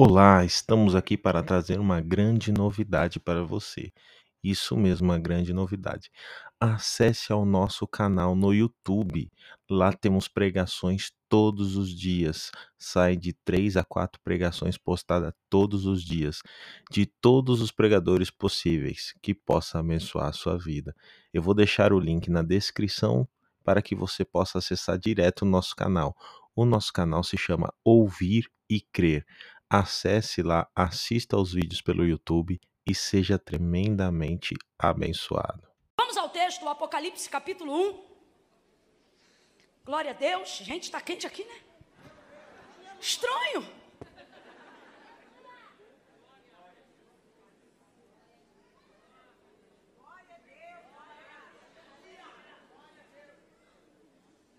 Olá, estamos aqui para trazer uma grande novidade para você. Isso mesmo, uma grande novidade. Acesse ao nosso canal no YouTube. Lá temos pregações todos os dias. Sai de três a quatro pregações postadas todos os dias, de todos os pregadores possíveis, que possa abençoar a sua vida. Eu vou deixar o link na descrição para que você possa acessar direto o nosso canal. O nosso canal se chama Ouvir e Crer. Acesse lá, assista aos vídeos pelo YouTube e seja tremendamente abençoado. Vamos ao texto, o Apocalipse capítulo 1. Glória a Deus. Gente, está quente aqui, né? Estranho.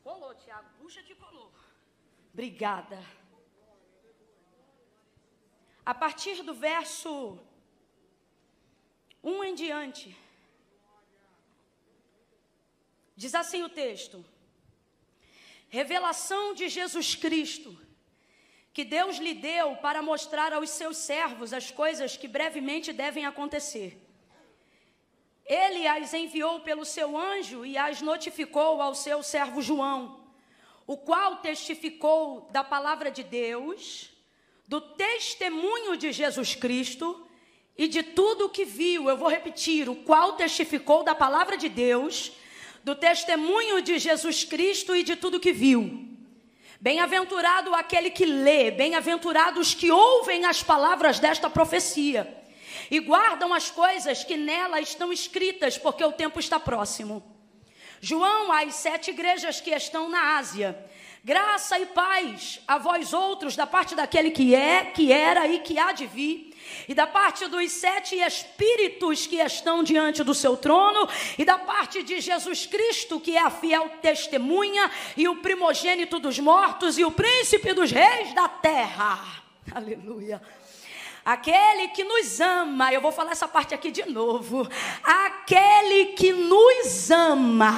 Colou, Tiago. Puxa que colou. Obrigada. A partir do verso 1 em diante, diz assim o texto: Revelação de Jesus Cristo, que Deus lhe deu para mostrar aos seus servos as coisas que brevemente devem acontecer. Ele as enviou pelo seu anjo e as notificou ao seu servo João, o qual testificou da palavra de Deus do testemunho de Jesus Cristo e de tudo o que viu. Eu vou repetir: o qual testificou da palavra de Deus, do testemunho de Jesus Cristo e de tudo o que viu. Bem-aventurado aquele que lê, bem-aventurados que ouvem as palavras desta profecia e guardam as coisas que nela estão escritas, porque o tempo está próximo. João, às sete igrejas que estão na Ásia, Graça e paz a vós outros, da parte daquele que é, que era e que há de vir, e da parte dos sete espíritos que estão diante do seu trono, e da parte de Jesus Cristo, que é a fiel testemunha, e o primogênito dos mortos, e o príncipe dos reis da terra. Aleluia. Aquele que nos ama, eu vou falar essa parte aqui de novo. Aquele que nos ama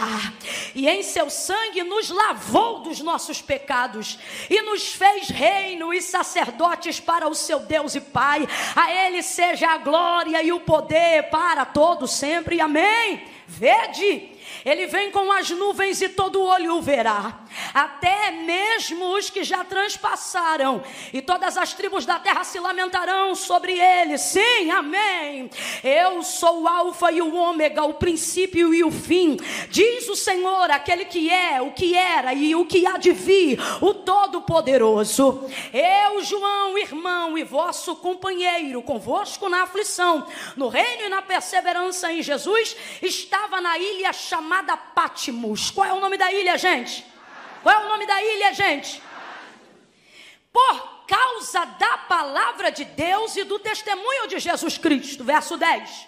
e em seu sangue nos lavou dos nossos pecados e nos fez reino e sacerdotes para o seu Deus e Pai. A Ele seja a glória e o poder para todo sempre. Amém. Vede ele vem com as nuvens e todo olho o verá, até mesmo os que já transpassaram, e todas as tribos da terra se lamentarão sobre ele. Sim, amém. Eu sou o Alfa e o Ômega, o princípio e o fim, diz o Senhor, aquele que é, o que era e o que há de vir, o Todo-Poderoso. Eu, João, irmão e vosso companheiro, convosco na aflição, no reino e na perseverança em Jesus, estava na ilha chamada Patmos. Qual é o nome da ilha, gente? Qual é o nome da ilha, gente? Por causa da palavra de Deus e do testemunho de Jesus Cristo. Verso 10.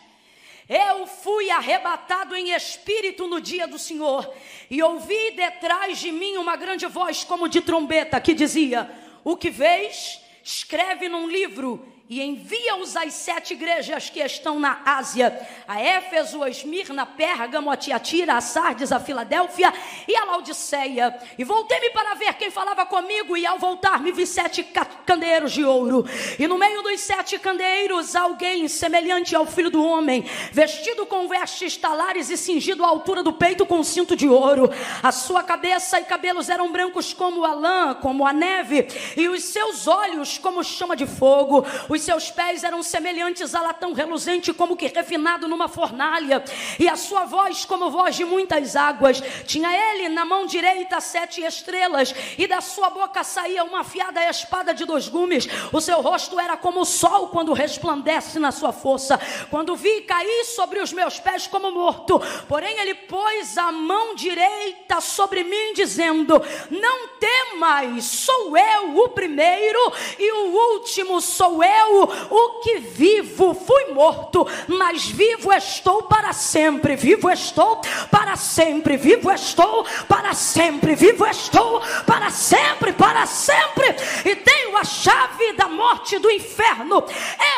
Eu fui arrebatado em espírito no dia do Senhor, e ouvi detrás de mim uma grande voz, como de trombeta, que dizia: O que vês, escreve num livro e envia-os às sete igrejas que estão na Ásia: a Éfeso, a Esmirna, Pérgamo, a Tiatira, a Sardes, a Filadélfia e a Laodiceia. E voltei-me para ver quem falava comigo, e ao voltar me vi sete candeeiros de ouro. E no meio dos sete candeeiros, alguém semelhante ao filho do homem, vestido com vestes talares e cingido à altura do peito com um cinto de ouro. A sua cabeça e cabelos eram brancos como a lã, como a neve, e os seus olhos como chama de fogo os seus pés eram semelhantes a latão reluzente, como que refinado numa fornalha, e a sua voz como voz de muitas águas. Tinha ele na mão direita sete estrelas, e da sua boca saía uma afiada espada de dois gumes. O seu rosto era como o sol quando resplandece na sua força. Quando vi cair sobre os meus pés como morto, porém ele pôs a mão direita sobre mim, dizendo: Não temas, sou eu o primeiro e o último sou eu eu, o que vivo, fui morto, mas vivo estou para sempre, vivo estou para sempre, vivo estou para sempre, vivo estou para sempre, para sempre, e tenho a chave da morte do inferno.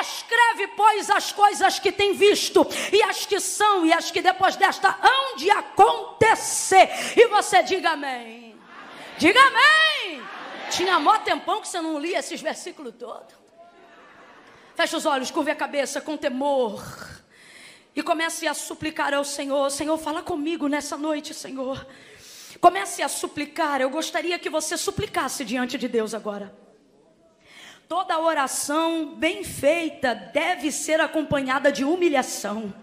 Escreve, pois, as coisas que tem visto, e as que são, e as que depois desta hão de acontecer. E você diga amém. Diga amém. amém. Tinha mó tempão que você não lia esses versículos todos. Feche os olhos, curve a cabeça com temor. E comece a suplicar ao Senhor: Senhor, fala comigo nessa noite, Senhor. Comece a suplicar. Eu gostaria que você suplicasse diante de Deus agora. Toda oração bem feita deve ser acompanhada de humilhação.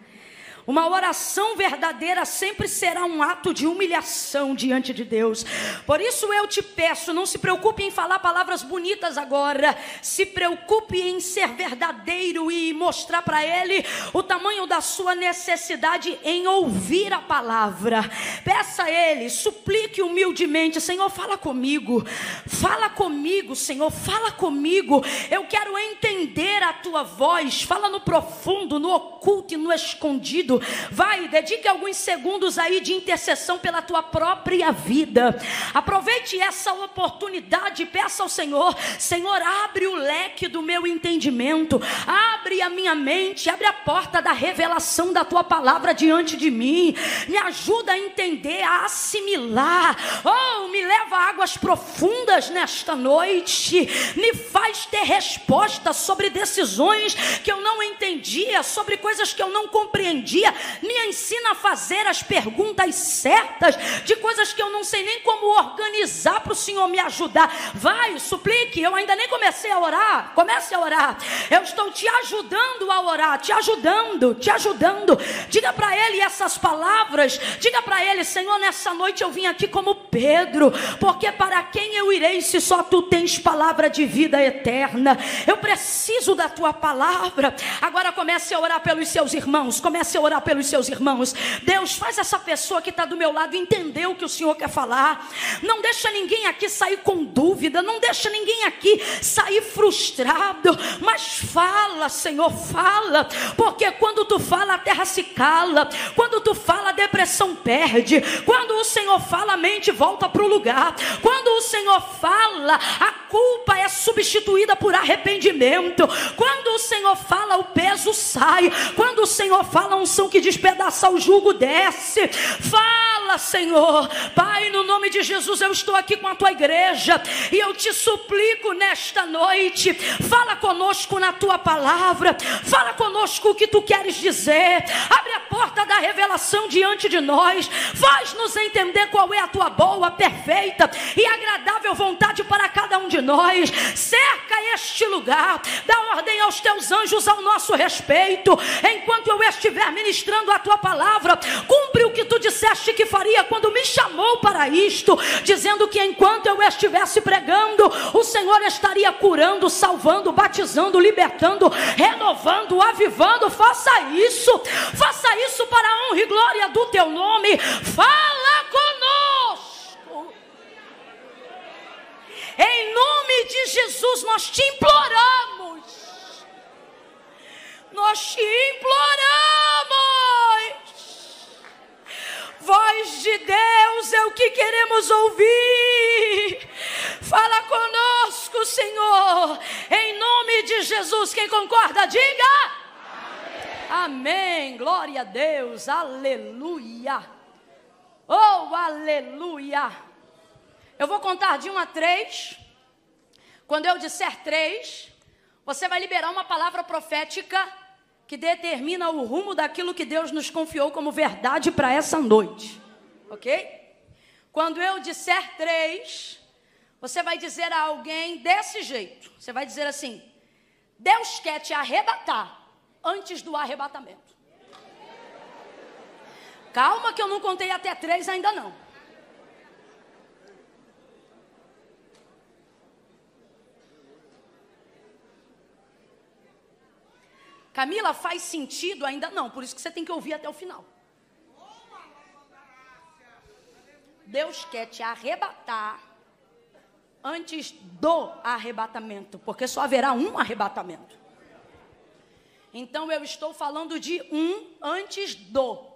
Uma oração verdadeira sempre será um ato de humilhação diante de Deus. Por isso eu te peço, não se preocupe em falar palavras bonitas agora. Se preocupe em ser verdadeiro e mostrar para Ele o tamanho da sua necessidade em ouvir a palavra. Peça a Ele, suplique humildemente: Senhor, fala comigo. Fala comigo, Senhor, fala comigo. Eu quero entender a tua voz. Fala no profundo, no oculto e no escondido Vai, dedique alguns segundos aí de intercessão pela tua própria vida. Aproveite essa oportunidade e peça ao Senhor: Senhor, abre o leque do meu entendimento, abre a minha mente, abre a porta da revelação da tua palavra diante de mim. Me ajuda a entender, a assimilar. Oh, me leva a águas profundas nesta noite. Me faz ter respostas sobre decisões que eu não entendia, sobre coisas que eu não compreendia dia, me ensina a fazer as perguntas certas de coisas que eu não sei nem como organizar para o Senhor me ajudar. Vai, suplique, eu ainda nem comecei a orar. Comece a orar. Eu estou te ajudando a orar, te ajudando, te ajudando. Diga para ele essas palavras. Diga para ele, Senhor, nessa noite eu vim aqui como Pedro, porque para quem eu irei se só tu tens palavra de vida eterna? Eu preciso da tua palavra. Agora comece a orar pelos seus irmãos, comece a orar pelos seus irmãos. Deus, faz essa pessoa que está do meu lado entender o que o Senhor quer falar. Não deixa ninguém aqui sair com dúvida. Não deixa ninguém aqui sair frustrado. Mas fala, Senhor, fala. Porque quando tu fala, a terra se cala. Quando tu fala, a depressão perde. Quando o Senhor fala, a mente volta para o lugar. Quando o Senhor fala, a culpa é substituída por arrependimento. Quando o Senhor fala, o peso sai. Quando o Senhor fala, um unção que despedaça o jugo desce. Fala, Senhor. Pai, no nome de Jesus, eu estou aqui com a tua igreja e eu te suplico nesta noite. Fala conosco na tua palavra. Fala conosco o que tu queres dizer. Abre a porta da revelação diante de nós. Faz-nos entender qual é a tua boa, perfeita e agradável vontade para cada um de nós. Cerca este lugar. Dá ordem aos teus anjos ao nosso respeito. Enquanto eu estiver ministrando a tua palavra. Cumpre o que tu disseste que faria quando me chamou para isto, dizendo que enquanto eu estivesse pregando, o Senhor estaria curando, salvando, batizando, libertando, renovando, avivando. Faça isso, faça isso para a honra e glória do teu nome. Fala conosco. Em nome de Jesus, nós te imploramos nós te imploramos. Voz de Deus é o que queremos ouvir. Fala conosco, Senhor, em nome de Jesus. Quem concorda, diga. Amém. Amém. Glória a Deus. Aleluia. Oh, aleluia. Eu vou contar de um a três. Quando eu disser três, você vai liberar uma palavra profética que determina o rumo daquilo que Deus nos confiou como verdade para essa noite. Ok? Quando eu disser três, você vai dizer a alguém desse jeito: você vai dizer assim, Deus quer te arrebatar antes do arrebatamento. Calma, que eu não contei até três ainda não. Camila, faz sentido? Ainda não, por isso que você tem que ouvir até o final. Deus quer te arrebatar antes do arrebatamento, porque só haverá um arrebatamento. Então eu estou falando de um antes do.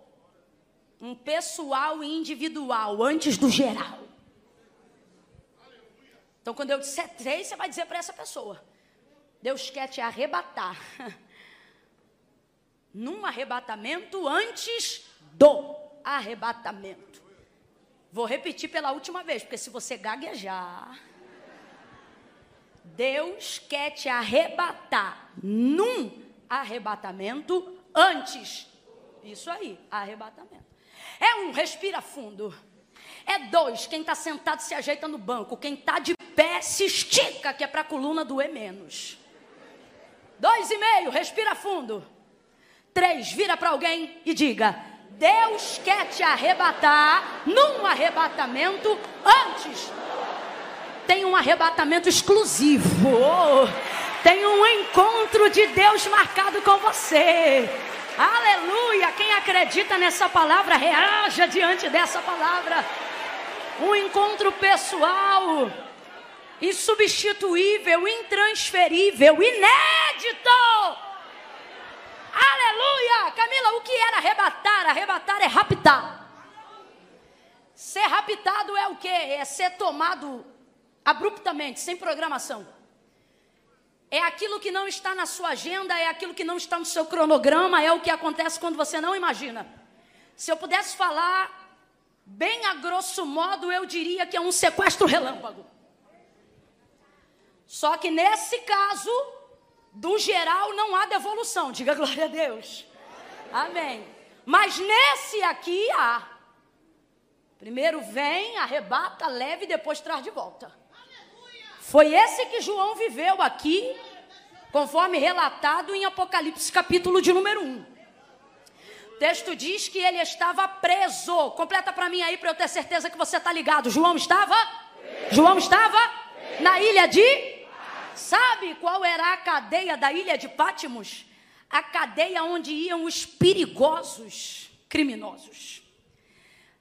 Um pessoal e individual, antes do geral. Então quando eu disser três, você vai dizer para essa pessoa: Deus quer te arrebatar num arrebatamento antes do arrebatamento. Vou repetir pela última vez, porque se você gaguejar. Deus quer te arrebatar num arrebatamento antes. Isso aí, arrebatamento. É um, respira fundo. É dois, quem está sentado se ajeita no banco. Quem está de pé se estica, que é para a coluna doer menos. Dois e meio, respira fundo. Três, vira para alguém e diga: Deus quer te arrebatar num arrebatamento antes. Tem um arrebatamento exclusivo. Tem um encontro de Deus marcado com você. Aleluia! Quem acredita nessa palavra, reaja diante dessa palavra. Um encontro pessoal, insubstituível, intransferível, inédito. Aleluia! Camila, o que era arrebatar? Arrebatar é raptar. Ser raptado é o que? É ser tomado abruptamente, sem programação. É aquilo que não está na sua agenda, é aquilo que não está no seu cronograma, é o que acontece quando você não imagina. Se eu pudesse falar bem a grosso modo, eu diria que é um sequestro relâmpago. Só que nesse caso, do geral, não há devolução. Diga glória a Deus. Amém. Mas nesse aqui há. Primeiro vem, arrebata, leve e depois traz de volta. Foi esse que João viveu aqui, conforme relatado em Apocalipse, capítulo de número 1. O texto diz que ele estava preso. Completa para mim aí para eu ter certeza que você está ligado. João estava? João estava na ilha de? Sabe qual era a cadeia da ilha de Pátimos? A cadeia onde iam os perigosos criminosos.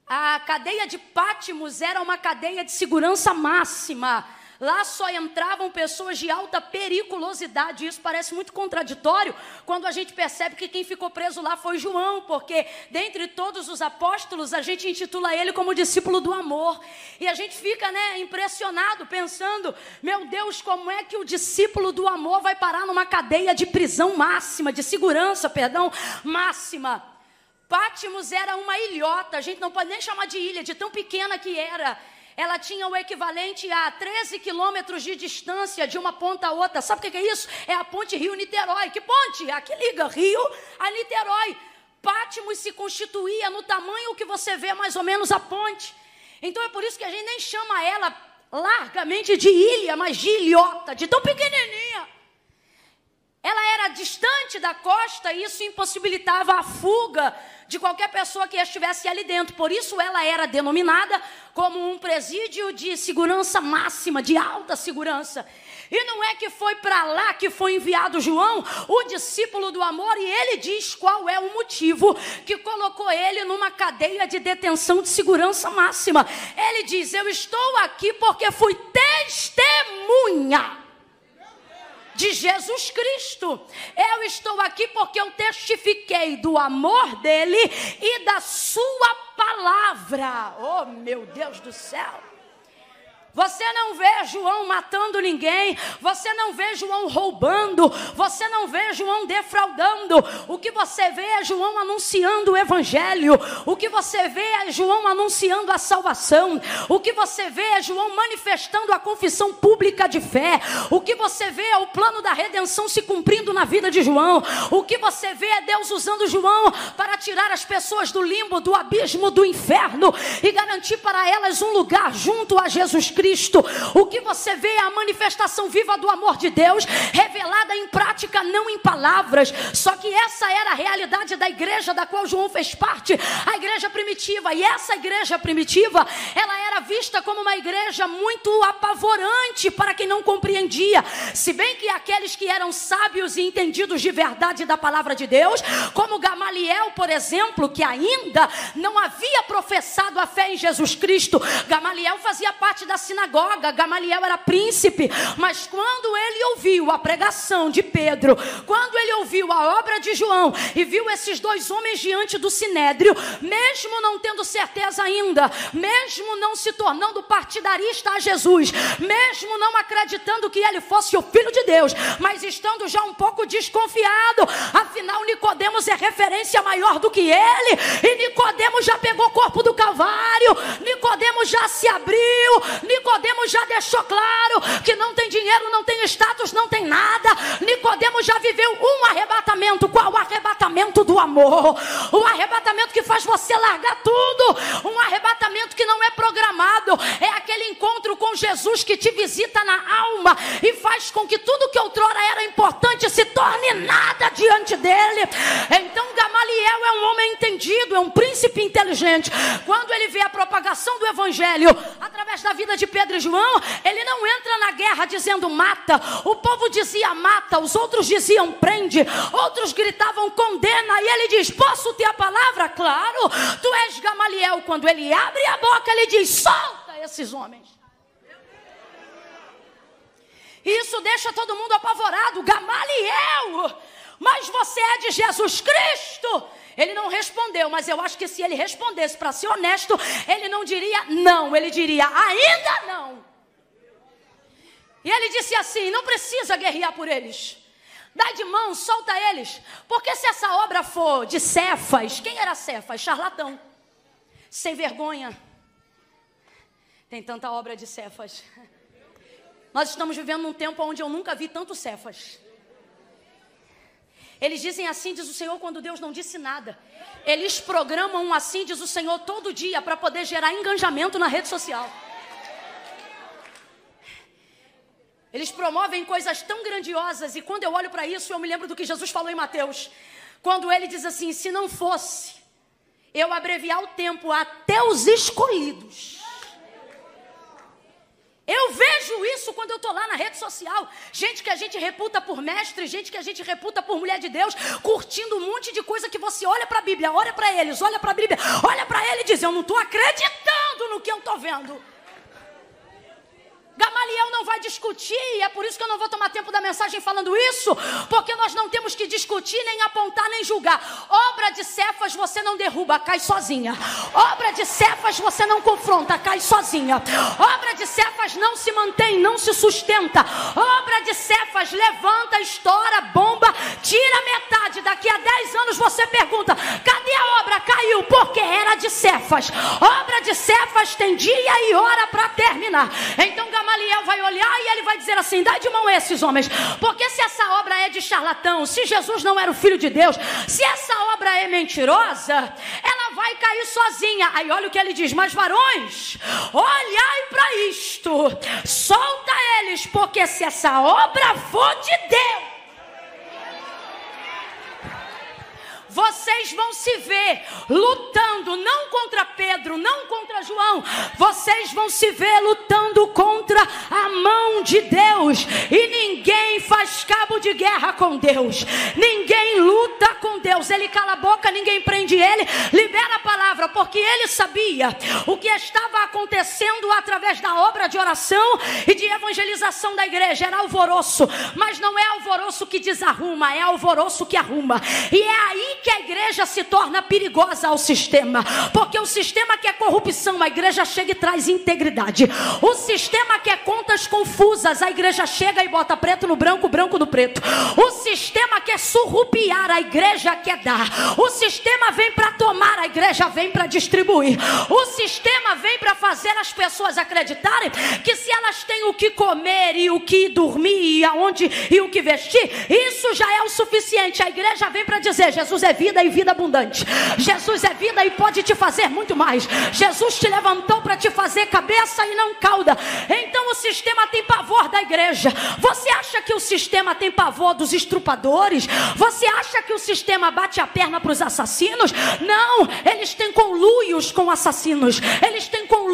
A cadeia de Pátimos era uma cadeia de segurança máxima Lá só entravam pessoas de alta periculosidade. Isso parece muito contraditório quando a gente percebe que quem ficou preso lá foi João, porque dentre todos os apóstolos a gente intitula ele como discípulo do amor. E a gente fica, né, impressionado pensando, meu Deus, como é que o discípulo do amor vai parar numa cadeia de prisão máxima, de segurança, perdão, máxima? Pátimos era uma ilhota, a gente não pode nem chamar de ilha, de tão pequena que era ela tinha o equivalente a 13 quilômetros de distância de uma ponta a outra. Sabe o que é isso? É a ponte Rio-Niterói. Que ponte? A que liga Rio a Niterói. Pátimos se constituía no tamanho que você vê mais ou menos a ponte. Então é por isso que a gente nem chama ela largamente de ilha, mas de ilhota, de tão pequenininha. Ela era distante da costa e isso impossibilitava a fuga de qualquer pessoa que estivesse ali dentro. Por isso ela era denominada como um presídio de segurança máxima, de alta segurança. E não é que foi para lá que foi enviado João, o discípulo do amor, e ele diz qual é o motivo que colocou ele numa cadeia de detenção de segurança máxima. Ele diz: Eu estou aqui porque fui testemunha de Jesus Cristo. Eu estou aqui porque eu testifiquei do amor dele e da sua palavra. Oh, meu Deus do céu. Você não vê João matando ninguém, você não vê João roubando, você não vê João defraudando. O que você vê é João anunciando o evangelho. O que você vê é João anunciando a salvação. O que você vê é João manifestando a confissão pública de fé. O que você vê é o plano da redenção se cumprindo na vida de João. O que você vê é Deus usando João para tirar as pessoas do limbo, do abismo, do inferno e garantir para elas um lugar junto a Jesus Cristo. Cristo. O que você vê é a manifestação viva do amor de Deus, revelada em prática, não em palavras. Só que essa era a realidade da igreja da qual João fez parte, a igreja primitiva. E essa igreja primitiva, ela era vista como uma igreja muito apavorante para quem não compreendia. Se bem que aqueles que eram sábios e entendidos de verdade da palavra de Deus, como Gamaliel, por exemplo, que ainda não havia professado a fé em Jesus Cristo, Gamaliel fazia parte da sinagoga, Gamaliel era príncipe, mas quando ele ouviu a pregação de Pedro. Quando ele ouviu a obra de João e viu esses dois homens diante do sinédrio, mesmo não tendo certeza ainda, mesmo não se tornando partidarista a Jesus, mesmo não acreditando que ele fosse o filho de Deus, mas estando já um pouco desconfiado, afinal Nicodemos é referência maior do que ele, e Nicodemos já pegou o corpo do Calvário, Nicodemos já se abriu, Nicodemos já deixou claro que não tem dinheiro, não tem status, não tem nada. Nicodemos já viveu um arrebatamento, qual o arrebatamento do amor? O arrebatamento que faz você largar tudo, um arrebatamento que não é programado, é aquele encontro com Jesus que te visita na alma e faz com que tudo que outrora era importante se torne nada diante dele. Então Gamaliel é um homem entendido, é um príncipe inteligente. Quando ele vê a propagação do evangelho através da vida de Pedro e João, ele não entra na guerra dizendo mata. O povo dizia mata, os outros diziam prende, outros gritavam condena, e ele diz: Posso ter a palavra? Claro, tu és Gamaliel. Quando ele abre a boca, ele diz: Solta esses homens. Isso deixa todo mundo apavorado. Gamaliel, mas você é de Jesus Cristo. Ele não respondeu, mas eu acho que se ele respondesse para ser honesto, ele não diria não, ele diria ainda não. E ele disse assim: não precisa guerrear por eles. Dá de mão, solta eles. Porque se essa obra for de Cefas, quem era Cefas? Charlatão. Sem vergonha. Tem tanta obra de Cefas. Nós estamos vivendo num tempo onde eu nunca vi tanto Cefas. Eles dizem assim, diz o Senhor, quando Deus não disse nada. Eles programam um assim, diz o Senhor, todo dia para poder gerar engajamento na rede social. Eles promovem coisas tão grandiosas e quando eu olho para isso, eu me lembro do que Jesus falou em Mateus. Quando ele diz assim: se não fosse eu abreviar o tempo até os escolhidos. Eu vejo isso quando eu estou lá na rede social. Gente que a gente reputa por mestre, gente que a gente reputa por mulher de Deus, curtindo um monte de coisa que você olha para a Bíblia, olha para eles, olha para a Bíblia, olha para ele e diz: Eu não estou acreditando no que eu estou vendo. Vai discutir, e é por isso que eu não vou tomar tempo da mensagem falando isso, porque nós não temos que discutir, nem apontar, nem julgar. Obra de Cefas você não derruba, cai sozinha. Obra de Cefas você não confronta, cai sozinha. Obra de Cefas não se mantém, não se sustenta. Obra de Cefas levanta, estoura, bomba, tira metade. Daqui a 10 anos você pergunta: cadê a obra? Caiu, porque era de Cefas. Obra de Cefas tem dia e hora para terminar. Então, Gamaliel vai olhar e ele vai dizer assim: dá de mão esses homens, porque se essa obra é de charlatão, se Jesus não era o filho de Deus, se essa obra é mentirosa, ela vai cair sozinha. Aí olha o que ele diz: mas varões, olhai para isto, solta eles, porque se essa obra for de Deus, vocês vão se ver lutando não contra Pedro, não contra João, vocês vão se ver lutando contra a mão de Deus. E ninguém faz cabo de guerra com Deus, ninguém luta com Deus. Ele cala a boca, ninguém prende ele, libera a palavra, porque ele sabia o que estava acontecendo através da obra de oração e de evangelização da igreja. Era alvoroço, mas não é alvoroço que desarruma, é alvoroço que arruma. E é aí que a igreja se torna perigosa ao sistema, porque o sistema quer corrupção, a igreja chega e traz integridade. O sistema quer contas confusas, a igreja chega e bota preto no branco, branco no preto. O sistema quer surrupiar, a igreja quer dar. O sistema vem para tomar, a igreja vem para distribuir. O sistema vem para fazer as pessoas acreditarem que se elas têm o que comer e o que dormir e aonde e o que vestir, isso já é o suficiente. A igreja vem para dizer: Jesus é vida e vida abundante. Jesus é vida e pode te fazer muito mais. Jesus te levantou para te fazer cabeça e não cauda. Então o sistema tem pavor da igreja. Você acha que o sistema tem pavor dos estrupadores? Você acha que o sistema bate a perna para os assassinos? Não, eles têm conluios com assassinos. Eles têm conluios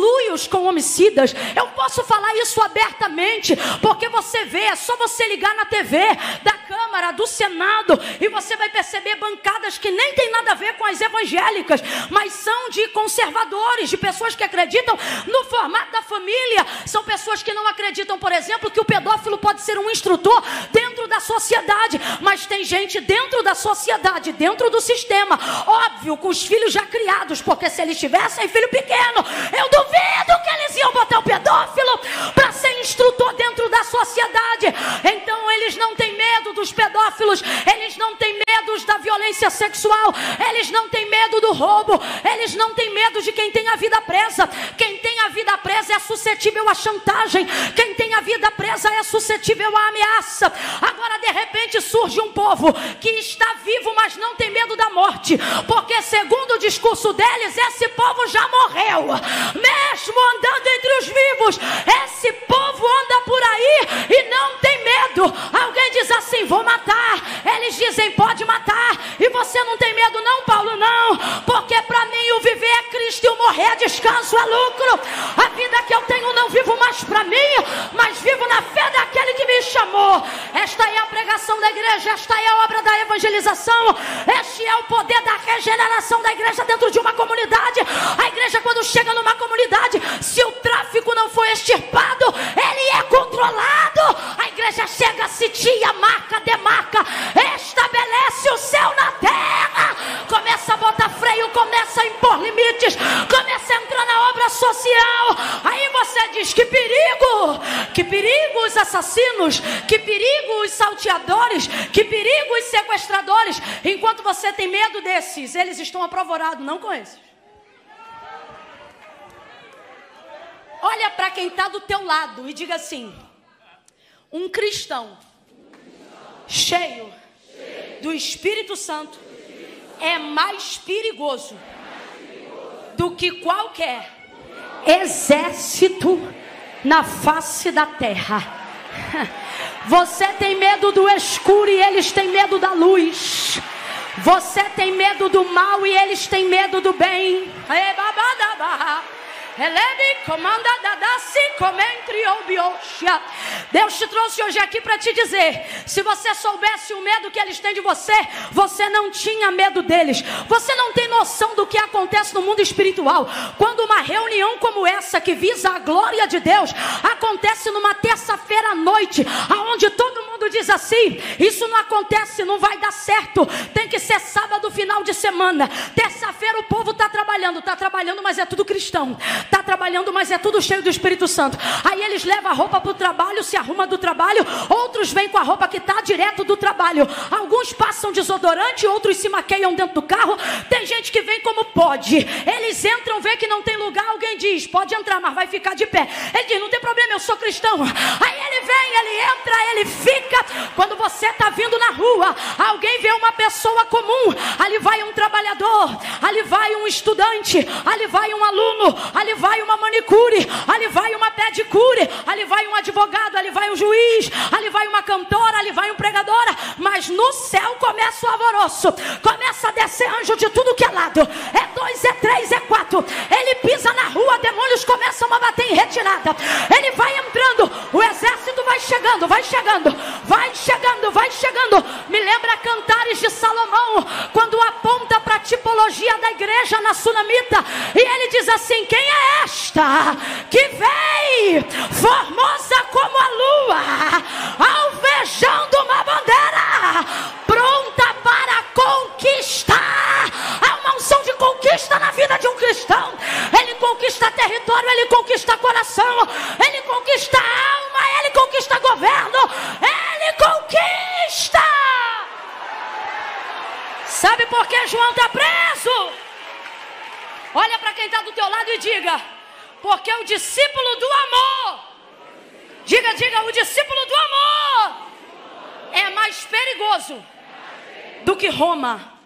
com homicidas. Eu posso falar isso abertamente, porque você vê, é só você ligar na TV da Câmara, do Senado, e você vai perceber bancadas que nem tem nada a ver com as evangélicas, mas são de conservadores, de pessoas que acreditam no formato da família. São pessoas que não acreditam, por exemplo, que o pedófilo pode ser um instrutor dentro da sociedade, mas tem gente dentro da sociedade, dentro do sistema, óbvio, com os filhos já criados, porque se eles tivessem filho pequeno, eu duvido que eles iam botar o pedófilo para ser instrutor dentro da sociedade. Então eles não têm medo dos pedófilos, eles não têm medo da violência sexual, eles não têm medo do roubo, eles não têm medo de quem tem a vida presa. Quem tem a vida presa é suscetível à chantagem, quem tem a vida presa é suscetível à ameaça. Agora de repente surge um povo que está vivo, mas não tem medo da morte, porque segundo o discurso deles, esse povo já morreu, mesmo andando entre os vivos. Esse povo anda por aí e não tem medo. Alguém diz assim: vou matar. Eles dizem: pode matar. E você não tem medo, não, Paulo? Não, porque para mim o viver é Cristo e o morrer é descanso, é lucro. A vida que eu tenho não vivo mais para mim, mas vivo na fé daquele que me chamou. Esta é a pregação da igreja, esta é a obra da evangelização, este é o poder da regeneração da igreja dentro de uma comunidade. A igreja, quando chega numa comunidade, se o tráfico não for extirpado, ele é controlado. A igreja chega, sitia, marca, demarca, estabelece o céu na terra, começa a botar freio, começa a impor limites, começa a entrar na obra social. Aí você diz: que perigo, que perigo os assassinos, que perigo os salteadores, que perigo os sequestradores. Enquanto você tem medo desses, eles estão apavorados, não com esses. Olha para quem está do teu lado e diga assim: um cristão cheio do Espírito Santo é mais perigoso do que qualquer exército na face da terra. Você tem medo do escuro e eles têm medo da luz. Você tem medo do mal e eles têm medo do bem. Deus te trouxe hoje aqui para te dizer: se você soubesse o medo que eles têm de você, você não tinha medo deles. Você não tem noção do que acontece no mundo espiritual. Quando uma reunião como essa, que visa a glória de Deus, acontece numa terça-feira à noite, aonde todo mundo diz assim: isso não acontece, não vai dar certo. Tem que ser sábado, final de semana. Terça-feira o povo está trabalhando, está trabalhando, mas é tudo cristão. Está trabalhando, mas é tudo cheio do Espírito Santo. Aí eles levam a roupa para o trabalho, se arruma do trabalho. Outros vêm com a roupa que está direto do trabalho. Alguns passam desodorante, outros se maqueiam dentro do carro. Tem gente que vem como pode. Eles entram, vê que não tem lugar. Alguém diz: pode entrar, mas vai ficar de pé. Ele diz: não tem problema, eu sou cristão. Aí ele vem, ele entra, ele fica. Quando você está vindo na rua, alguém vê uma pessoa comum. Ali vai um trabalhador, ali vai um estudante, ali vai um aluno, ali vai uma manicure, ali vai uma pedicure, ali vai um advogado, ali vai um juiz, ali vai uma cantora, ali vai um pregadora, mas no céu começa o alvoroço, começa a descer anjo de tudo que é lado, é dois, é três, é quatro, ele pisa na rua, demônios começam a bater em retirada, ele vai entrando, o exército vai chegando, vai chegando, vai chegando, vai chegando, me lembra cantares de Salomão, quando aponta para a tipologia da igreja na sunamita, e ele diz assim: quem é esta que vem formosa como a lua, alvejando uma bandeira, pronta para conquistar? Há uma unção de conquista na vida de um cristão. Ele conquista território, ele conquista coração, ele conquista alma, ele conquista governo, ele conquista. Sabe por que João está preso? Olha para quem está do teu lado e diga: porque o discípulo do amor, diga, diga, o discípulo do amor é mais perigoso do que Roma.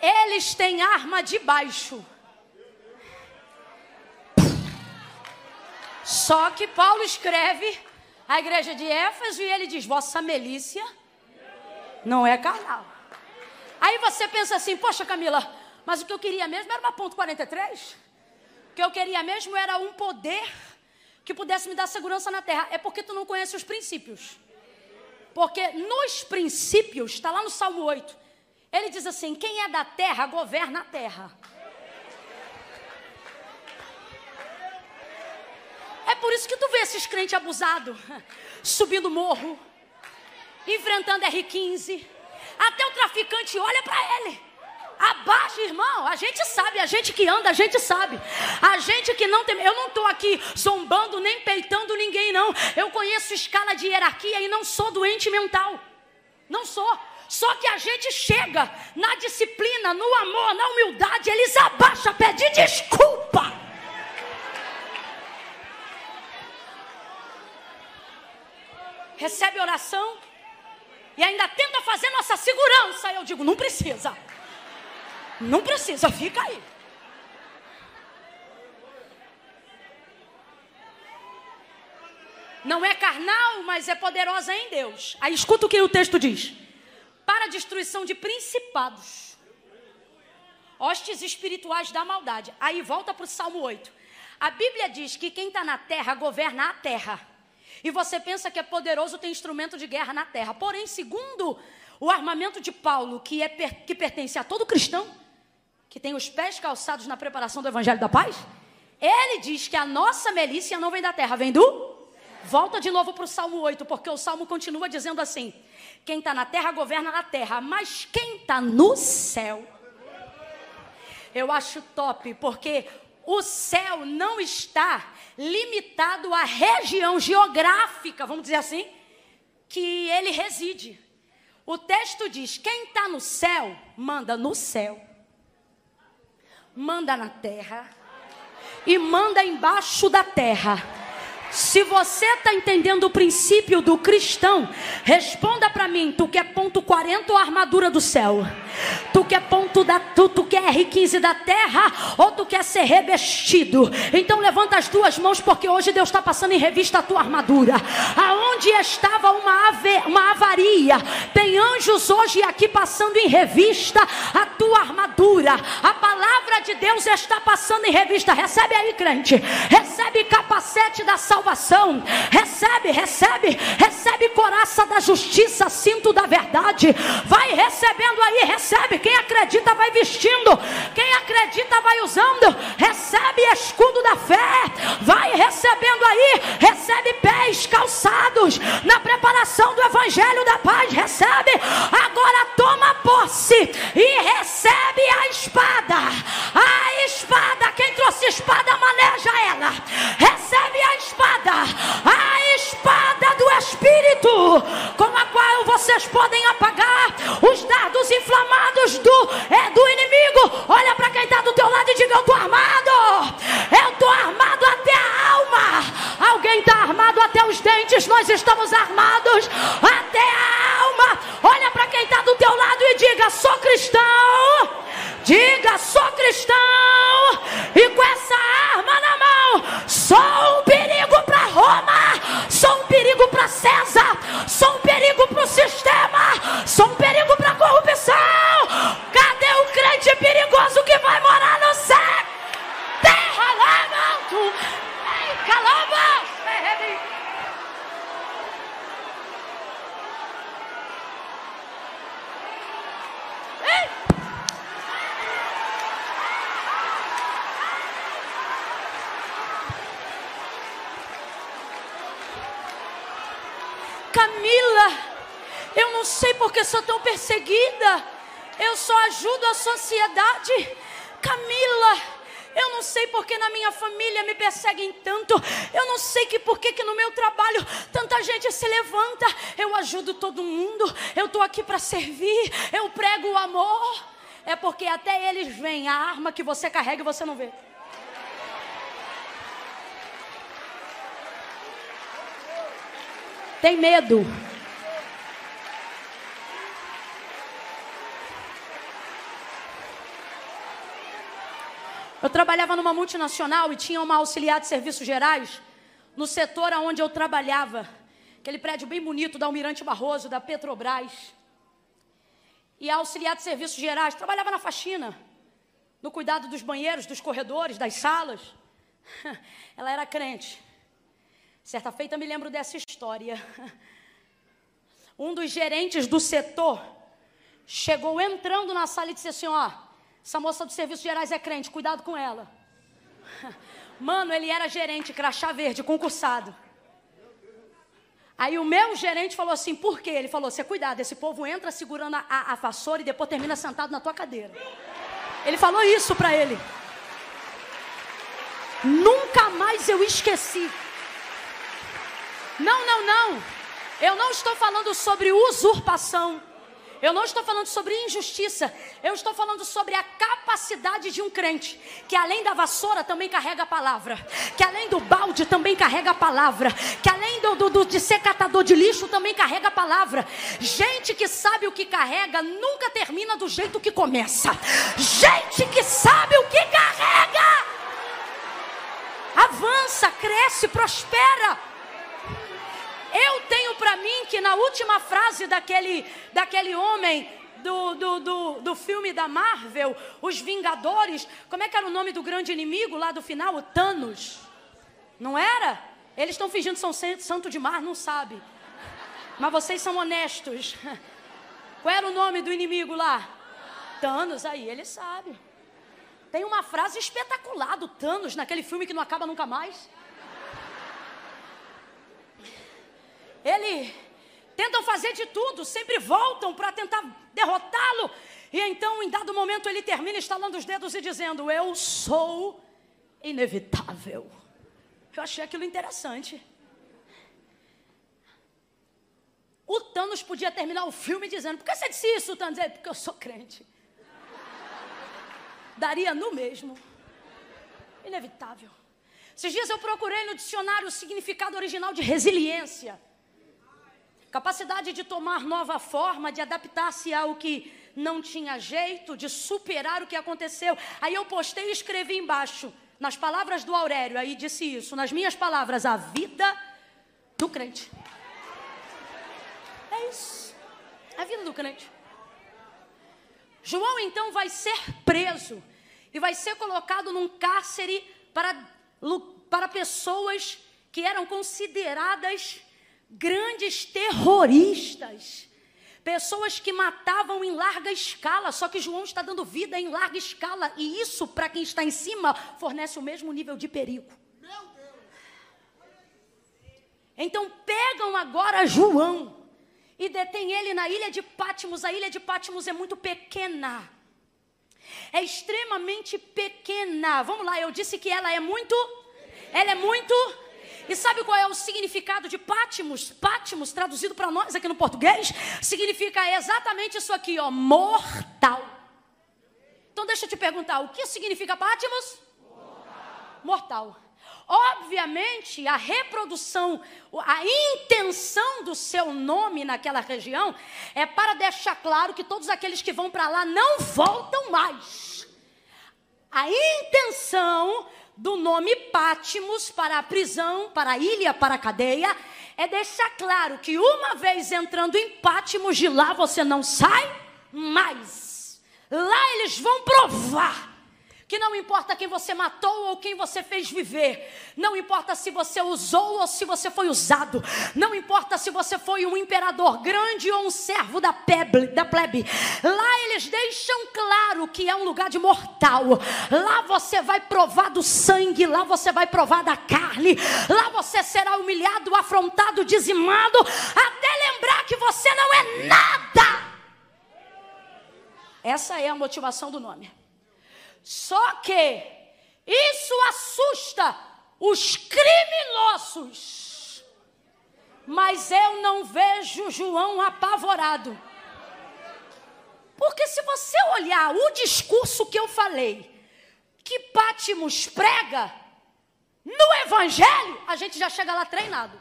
Eles têm arma de baixo. Só que Paulo escreve a igreja de Éfeso e ele diz: Vossa milícia não é carnal. Aí você pensa assim: Poxa, Camila, Mas o que eu queria mesmo era uma ponto 43. O que eu queria mesmo era um poder que pudesse me dar segurança na terra. É porque tu não conhece os princípios. Porque nos princípios, está lá no Salmo 8, ele diz assim: quem é da terra governa a terra. É por isso que tu vê esses crentes abusados, subindo morro, enfrentando R15. Até o traficante olha para ele. Abaixa, irmão. A gente sabe, a gente que anda, a gente sabe. A gente que não tem. Eu não estou aqui zombando nem peitando ninguém, não. Eu conheço escala de hierarquia e não sou doente mental. Não sou. Só que a gente chega na disciplina, no amor, na humildade, eles abaixam, pedir desculpa. Recebe oração e ainda tenta fazer nossa segurança. Eu digo, não precisa. Não precisa, fica aí. Não é carnal, mas é poderosa em Deus. Aí escuta o que o texto diz: para a destruição de principados, hostes espirituais da maldade. Aí volta para o Salmo 8. A Bíblia diz que quem está na terra governa a terra. E você pensa que é poderoso ter instrumento de guerra na terra. Porém, segundo o armamento de Paulo, que, é, que pertence a todo cristão, que tem os pés calçados na preparação do Evangelho da Paz, ele diz que a nossa melícia não vem da terra, vem do. Volta de novo para o Salmo 8, porque o Salmo continua dizendo assim: quem está na terra governa na terra, mas quem está no céu. Eu acho top, porque o céu não está limitado à região geográfica, vamos dizer assim, que ele reside. O texto diz: quem está no céu, manda no céu manda na terra e manda embaixo da terra. Se você está entendendo o princípio do cristão, responda para mim: tu quer ponto 40 ou armadura do céu? Tu quer ponto da tu, tu quer R15 da terra ou tu quer ser revestido? Então levanta as duas mãos porque hoje Deus está passando em revista a tua armadura. Aonde estava uma, ave, uma avaria, tem anjos hoje aqui passando em revista a tua armadura. A palavra de Deus está passando em revista. Recebe aí, crente. Recebe capacete da salvação. Recebe, recebe, recebe coraça da justiça, cinto da verdade. Vai recebendo aí, recebe. Quem acredita vai vestindo. Quem acredita vai usando. Recebe escudo da fé. Vai recebendo aí. Recebe pés calçados na preparação do evangelho da paz. Recebe. Agora toma posse e recebe a espada. A espada. Quem trouxe espada maneja ela. Recebe a espada. A espada do Espírito com a qual vocês podem apagar os dardos inflamados do, é, do inimigo. Olha para quem está do teu lado e diga: Eu estou armado. Eu estou armado até a alma. Alguém está armado até os dentes. Nós estamos armados até a alma. Olha para quem está do teu lado e diga: Sou cristão. César. Sou um perigo para o sistema. Sou um perigo para a corrupção. Cadê o crente perigoso que vai morar no céu? Terra lá alto. Calaba. Camila, eu não sei porque sou tão perseguida. Eu só ajudo a sociedade. Camila, eu não sei porque na minha família me perseguem tanto. Eu não sei que por que no meu trabalho tanta gente se levanta. Eu ajudo todo mundo. Eu estou aqui para servir. Eu prego o amor. É porque até eles veem a arma que você carrega e você não vê. Tem medo. Eu trabalhava numa multinacional e tinha uma auxiliar de serviços gerais no setor onde eu trabalhava. Aquele prédio bem bonito da Almirante Barroso, da Petrobras. E a auxiliar de serviços gerais trabalhava na faxina. no cuidado dos banheiros, dos corredores, das salas. Ela era crente. Certa feita me lembro dessa história. Um dos gerentes do setor chegou entrando na sala e disse assim: Ó, essa moça dos serviços gerais é crente, cuidado com ela. Mano, ele era gerente, crachá verde, concursado. Aí o meu gerente falou assim: por quê? Ele falou: você cuidado, esse povo entra segurando a, a, a vassoura e depois termina sentado na tua cadeira. Ele falou isso para ele. Nunca mais eu esqueci. Não, não, não. Eu não estou falando sobre usurpação. Eu não estou falando sobre injustiça, eu estou falando sobre a capacidade de um crente, que além da vassoura também carrega a palavra, que além do balde também carrega a palavra, que além do, do, do, de ser catador de lixo também carrega a palavra. Gente que sabe o que carrega nunca termina do jeito que começa. Gente que sabe o que carrega, avança, cresce, prospera. Eu tenho para mim que na última frase daquele, daquele homem do, do, do, do, filme da Marvel, Os Vingadores, como é que era o nome do grande inimigo lá do final? O Thanos. Não era? Eles estão fingindo que são santo de mar, não sabe. Mas vocês são honestos. Qual era o nome do inimigo lá? Thanos, aí ele sabe. Tem uma frase espetacular do Thanos naquele filme que não acaba nunca mais. Ele tentam fazer de tudo, sempre voltam para tentar derrotá-lo. E então, em dado momento, ele termina estalando os dedos e dizendo: Eu sou inevitável. Eu achei aquilo interessante. O Thanos podia terminar o filme dizendo: Por que você disse isso, Thanos? Ele, Porque eu sou crente. Daria no mesmo. Inevitável. Esses dias eu procurei no dicionário o significado original de resiliência capacidade de tomar nova forma, de adaptar-se ao que não tinha jeito, de superar o que aconteceu. Aí eu postei e escrevi embaixo, nas palavras do Aurélio, aí disse isso, nas minhas palavras, a vida do crente. É isso. A vida do crente. João então vai ser preso e vai ser colocado num cárcere para, para pessoas que eram consideradas grandes terroristas, pessoas que matavam em larga escala, só que João está dando vida em larga escala, e isso, para quem está em cima, fornece o mesmo nível de perigo. Então pegam agora João e detêm ele na ilha de Pátimos. A ilha de Pátimos é muito pequena. É extremamente pequena. Vamos lá, eu disse que ela é muito. Ela é muito e sabe qual é o significado de Pátimos? Pátimos, traduzido para nós aqui no português, significa exatamente isso aqui, ó, mortal. Então deixa eu te perguntar, o que significa Pátimos? Mortal. mortal. Obviamente, a reprodução, a intenção do seu nome naquela região é para deixar claro que todos aqueles que vão para lá não voltam mais. A intenção do nome Pátimos para a prisão, para a ilha, para a cadeia, é deixar claro que uma vez entrando em Pátimos, de lá você não sai mais. Lá eles vão provar que não importa quem você matou ou quem você fez viver, não importa se você usou ou se você foi usado, não importa se você foi um imperador grande ou um servo da plebe, da plebe. Lá eles deixam claro que é um lugar de mortal. Lá você vai provar do sangue, lá você vai provar da carne, lá você será humilhado, afrontado, dizimado, até lembrar que você não é nada. Essa é a motivação do nome. Só que isso assusta os criminosos. Mas eu não vejo João apavorado. Porque se você olhar o discurso que eu falei, que Pátimos prega, no Evangelho, a gente já chega lá treinado.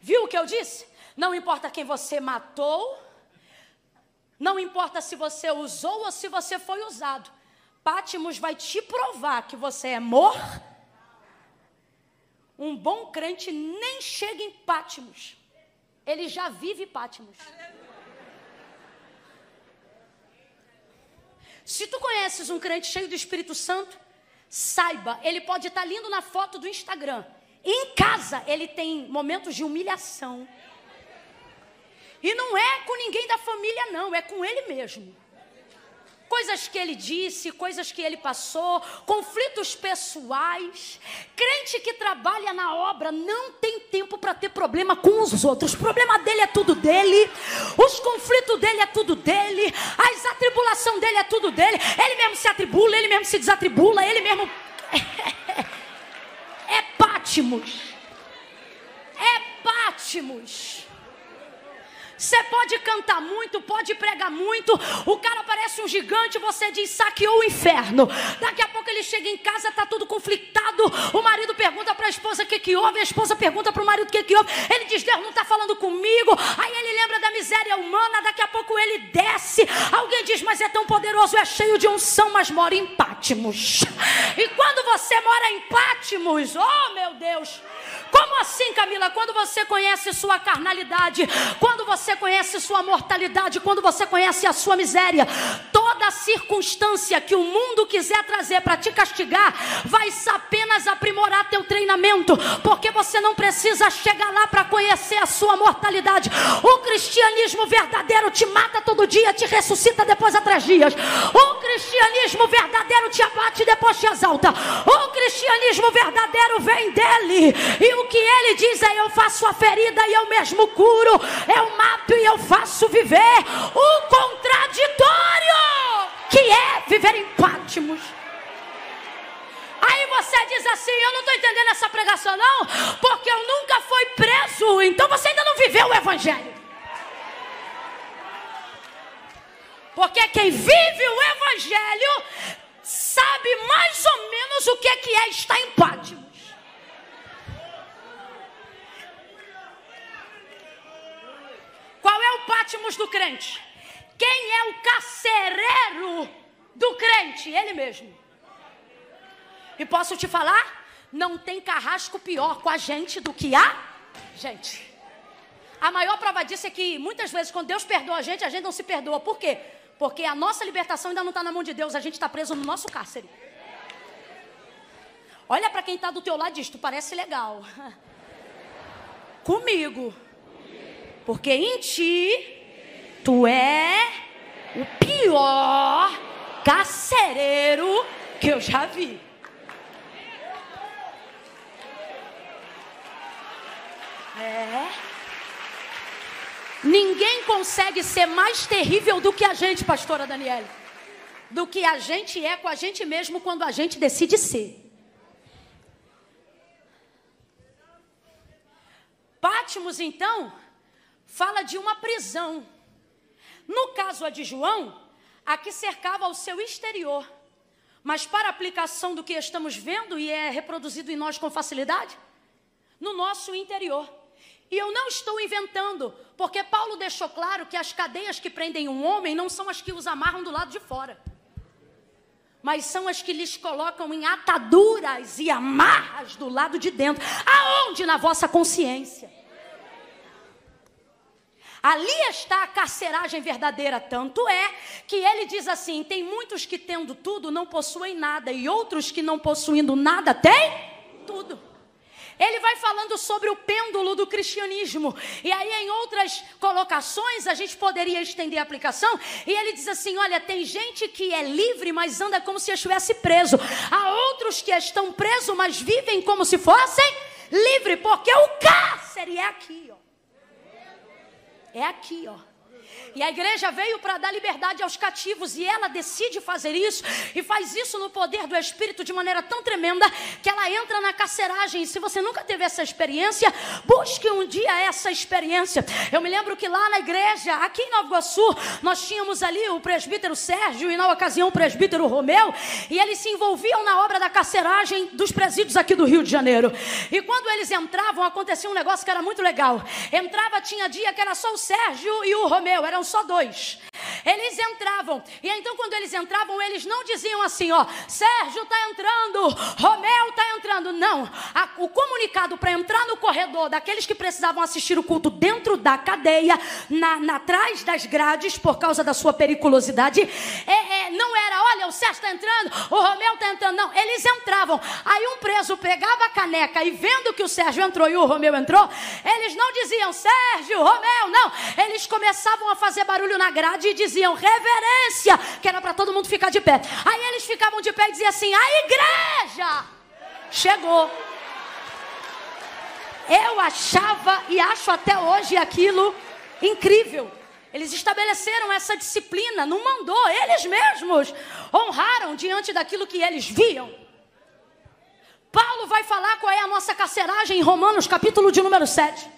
Viu o que eu disse? Não importa quem você matou, não importa se você usou ou se você foi usado. Pátimos vai te provar que você é mor. Um bom crente nem chega em Pátimos. Ele já vive Pátimos. Se tu conheces um crente cheio do Espírito Santo, saiba, ele pode estar lindo na foto do Instagram. Em casa, ele tem momentos de humilhação. E não é com ninguém da família, não, é com ele mesmo coisas que ele disse, coisas que ele passou, conflitos pessoais. Crente que trabalha na obra não tem tempo para ter problema com os outros. O problema dele é tudo dele, os conflitos dele é tudo dele, as atribulação dele é tudo dele. Ele mesmo se atribula, ele mesmo se desatribula, ele mesmo. É Pátimos. É Pátimos. Você pode cantar muito, pode pregar muito. O cara parece um gigante, você diz saqueou o inferno. Daqui a pouco ele chega em casa, tá tudo conflitado. O marido pergunta para a esposa o que, que houve, a esposa pergunta para o marido o que, que houve. Ele diz: Deus não está falando comigo. Aí ele lembra da miséria humana. Daqui a pouco ele desce. Alguém diz: Mas é tão poderoso, é cheio de unção, mas mora em Pátimos. E quando você mora em Pátimos, oh meu Deus. Como assim, Camila? Quando você conhece sua carnalidade, quando você conhece sua mortalidade, quando você conhece a sua miséria, toda circunstância que o mundo quiser trazer para te castigar, vai apenas aprimorar teu treinamento, porque você não precisa chegar lá para conhecer a sua mortalidade. O cristianismo verdadeiro te mata todo dia, te ressuscita depois a três dias. O cristianismo verdadeiro te abate e depois te exalta. O cristianismo verdadeiro vem dele. E o que ele diz é: eu faço a ferida e eu mesmo curo, eu mato e eu faço viver. O contraditório que é viver em Pátimos. Aí você diz assim: Eu não estou entendendo essa pregação, não, porque eu nunca fui preso, então você ainda não viveu o Evangelho. Porque quem vive o Evangelho sabe mais ou menos o que é, que é estar em Pátimos. Qual é o Pátimos do crente? Quem é o carcereiro do crente? Ele mesmo. E posso te falar? Não tem carrasco pior com a gente do que a gente. A maior prova disso é que muitas vezes, quando Deus perdoa a gente, a gente não se perdoa. Por quê? Porque a nossa libertação ainda não está na mão de Deus, a gente está preso no nosso cárcere. Olha para quem está do teu lado e diz: Tu parece legal. Comigo. Porque em ti, tu é o pior carcereiro que eu já vi. É. Ninguém consegue ser mais terrível do que a gente, pastora Daniela. Do que a gente é com a gente mesmo quando a gente decide ser. Pátimos, então, fala de uma prisão. No caso a de João, a que cercava o seu exterior. Mas para aplicação do que estamos vendo e é reproduzido em nós com facilidade, no nosso interior. E eu não estou inventando, porque Paulo deixou claro que as cadeias que prendem um homem não são as que os amarram do lado de fora, mas são as que lhes colocam em ataduras e amarras do lado de dentro. Aonde? Na vossa consciência. Ali está a carceragem verdadeira, tanto é que ele diz assim: tem muitos que tendo tudo não possuem nada, e outros que não possuindo nada têm tudo. Ele vai falando sobre o pêndulo do cristianismo. E aí, em outras colocações, a gente poderia estender a aplicação. E ele diz assim: olha, tem gente que é livre, mas anda como se estivesse preso. Há outros que estão presos, mas vivem como se fossem livres, porque o cárcere é aqui, ó. É aqui, ó. E a igreja veio para dar liberdade aos cativos e ela decide fazer isso e faz isso no poder do Espírito de maneira tão tremenda que ela entra na carceragem. E se você nunca teve essa experiência, busque um dia essa experiência. Eu me lembro que lá na igreja, aqui em Nova Iguaçu, nós tínhamos ali o presbítero Sérgio e na ocasião o presbítero Romeu e eles se envolviam na obra da carceragem dos presídios aqui do Rio de Janeiro. E quando eles entravam, acontecia um negócio que era muito legal. Entrava, tinha dia que era só o Sérgio e o Romeu, eram só dois. Eles entravam, e então quando eles entravam, eles não diziam assim: ó, Sérgio está entrando, Romeu está entrando. Não, a, o comunicado para entrar no corredor daqueles que precisavam assistir o culto dentro da cadeia, na, na atrás das grades, por causa da sua periculosidade, é, é, não era, o Sérgio está entrando, o Romeu está entrando. Não, eles entravam. Aí um preso pegava a caneca e vendo que o Sérgio entrou e o Romeu entrou, eles não diziam Sérgio, Romeu, não. Eles começavam a fazer barulho na grade e diziam reverência, que era para todo mundo ficar de pé. Aí eles ficavam de pé e diziam assim: a igreja chegou. Eu achava e acho até hoje aquilo incrível. Eles estabeleceram essa disciplina, não mandou, eles mesmos honraram diante daquilo que eles viam. Paulo vai falar qual é a nossa carceragem em Romanos, capítulo de número 7.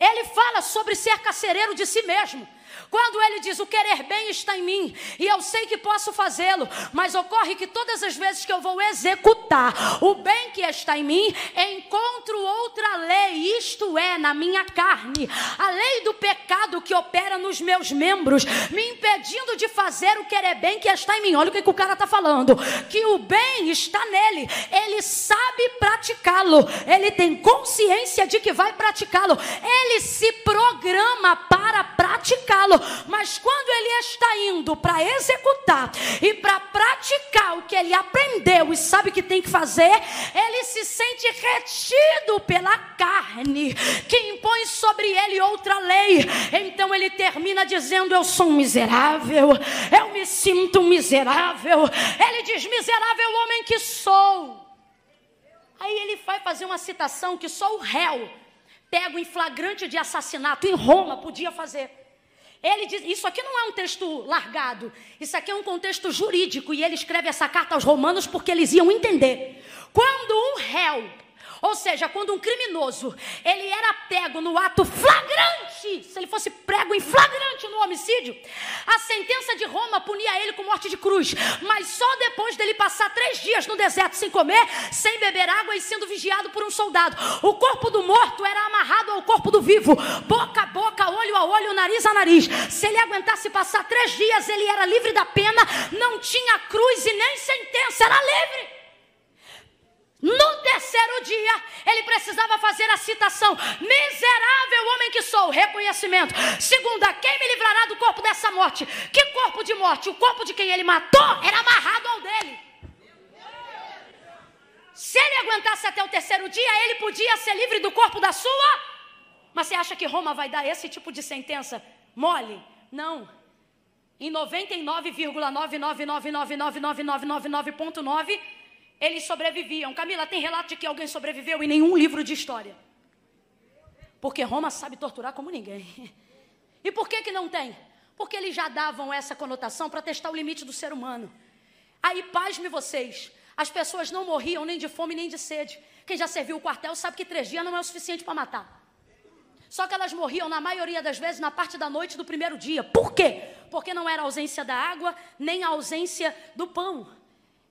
Ele fala sobre ser carcereiro de si mesmo. Quando ele diz o querer bem está em mim e eu sei que posso fazê-lo, mas ocorre que todas as vezes que eu vou executar o bem que está em mim, encontro outra lei, isto é, na minha carne, a lei do pecado que opera nos meus membros, me impedindo de fazer o querer bem que está em mim. Olha o que, que o cara está falando: que o bem está nele, ele sabe praticá-lo, ele tem consciência de que vai praticá-lo, ele se programa para praticá-lo mas quando ele está indo para executar e para praticar o que ele aprendeu e sabe que tem que fazer, ele se sente retido pela carne, que impõe sobre ele outra lei. Então ele termina dizendo: Eu sou um miserável, eu me sinto um miserável. Ele diz: Miserável homem que sou. Aí ele vai fazer uma citação que só o réu pego em flagrante de assassinato em Roma podia fazer. Ele diz, isso aqui não é um texto largado, isso aqui é um contexto jurídico e ele escreve essa carta aos romanos porque eles iam entender. Quando um réu ou seja, quando um criminoso, ele era pego no ato flagrante, se ele fosse prego em flagrante no homicídio, a sentença de Roma punia ele com morte de cruz, mas só depois dele passar três dias no deserto sem comer, sem beber água e sendo vigiado por um soldado. O corpo do morto era amarrado ao corpo do vivo, boca a boca, olho a olho, nariz a nariz. Se ele aguentasse passar três dias, ele era livre da pena, não tinha cruz e nem sentença, era livre. No terceiro dia, ele precisava fazer a citação: Miserável homem que sou, reconhecimento. Segunda, quem me livrará do corpo dessa morte? Que corpo de morte? O corpo de quem ele matou era amarrado ao dele. Se ele aguentasse até o terceiro dia, ele podia ser livre do corpo da sua. Mas você acha que Roma vai dar esse tipo de sentença mole? Não. Em 99,999999999.9 eles sobreviviam. Camila, tem relato de que alguém sobreviveu em nenhum livro de história. Porque Roma sabe torturar como ninguém. E por que que não tem? Porque eles já davam essa conotação para testar o limite do ser humano. Aí, pasme vocês, as pessoas não morriam nem de fome nem de sede. Quem já serviu o quartel sabe que três dias não é o suficiente para matar. Só que elas morriam, na maioria das vezes, na parte da noite do primeiro dia. Por quê? Porque não era ausência da água, nem ausência do pão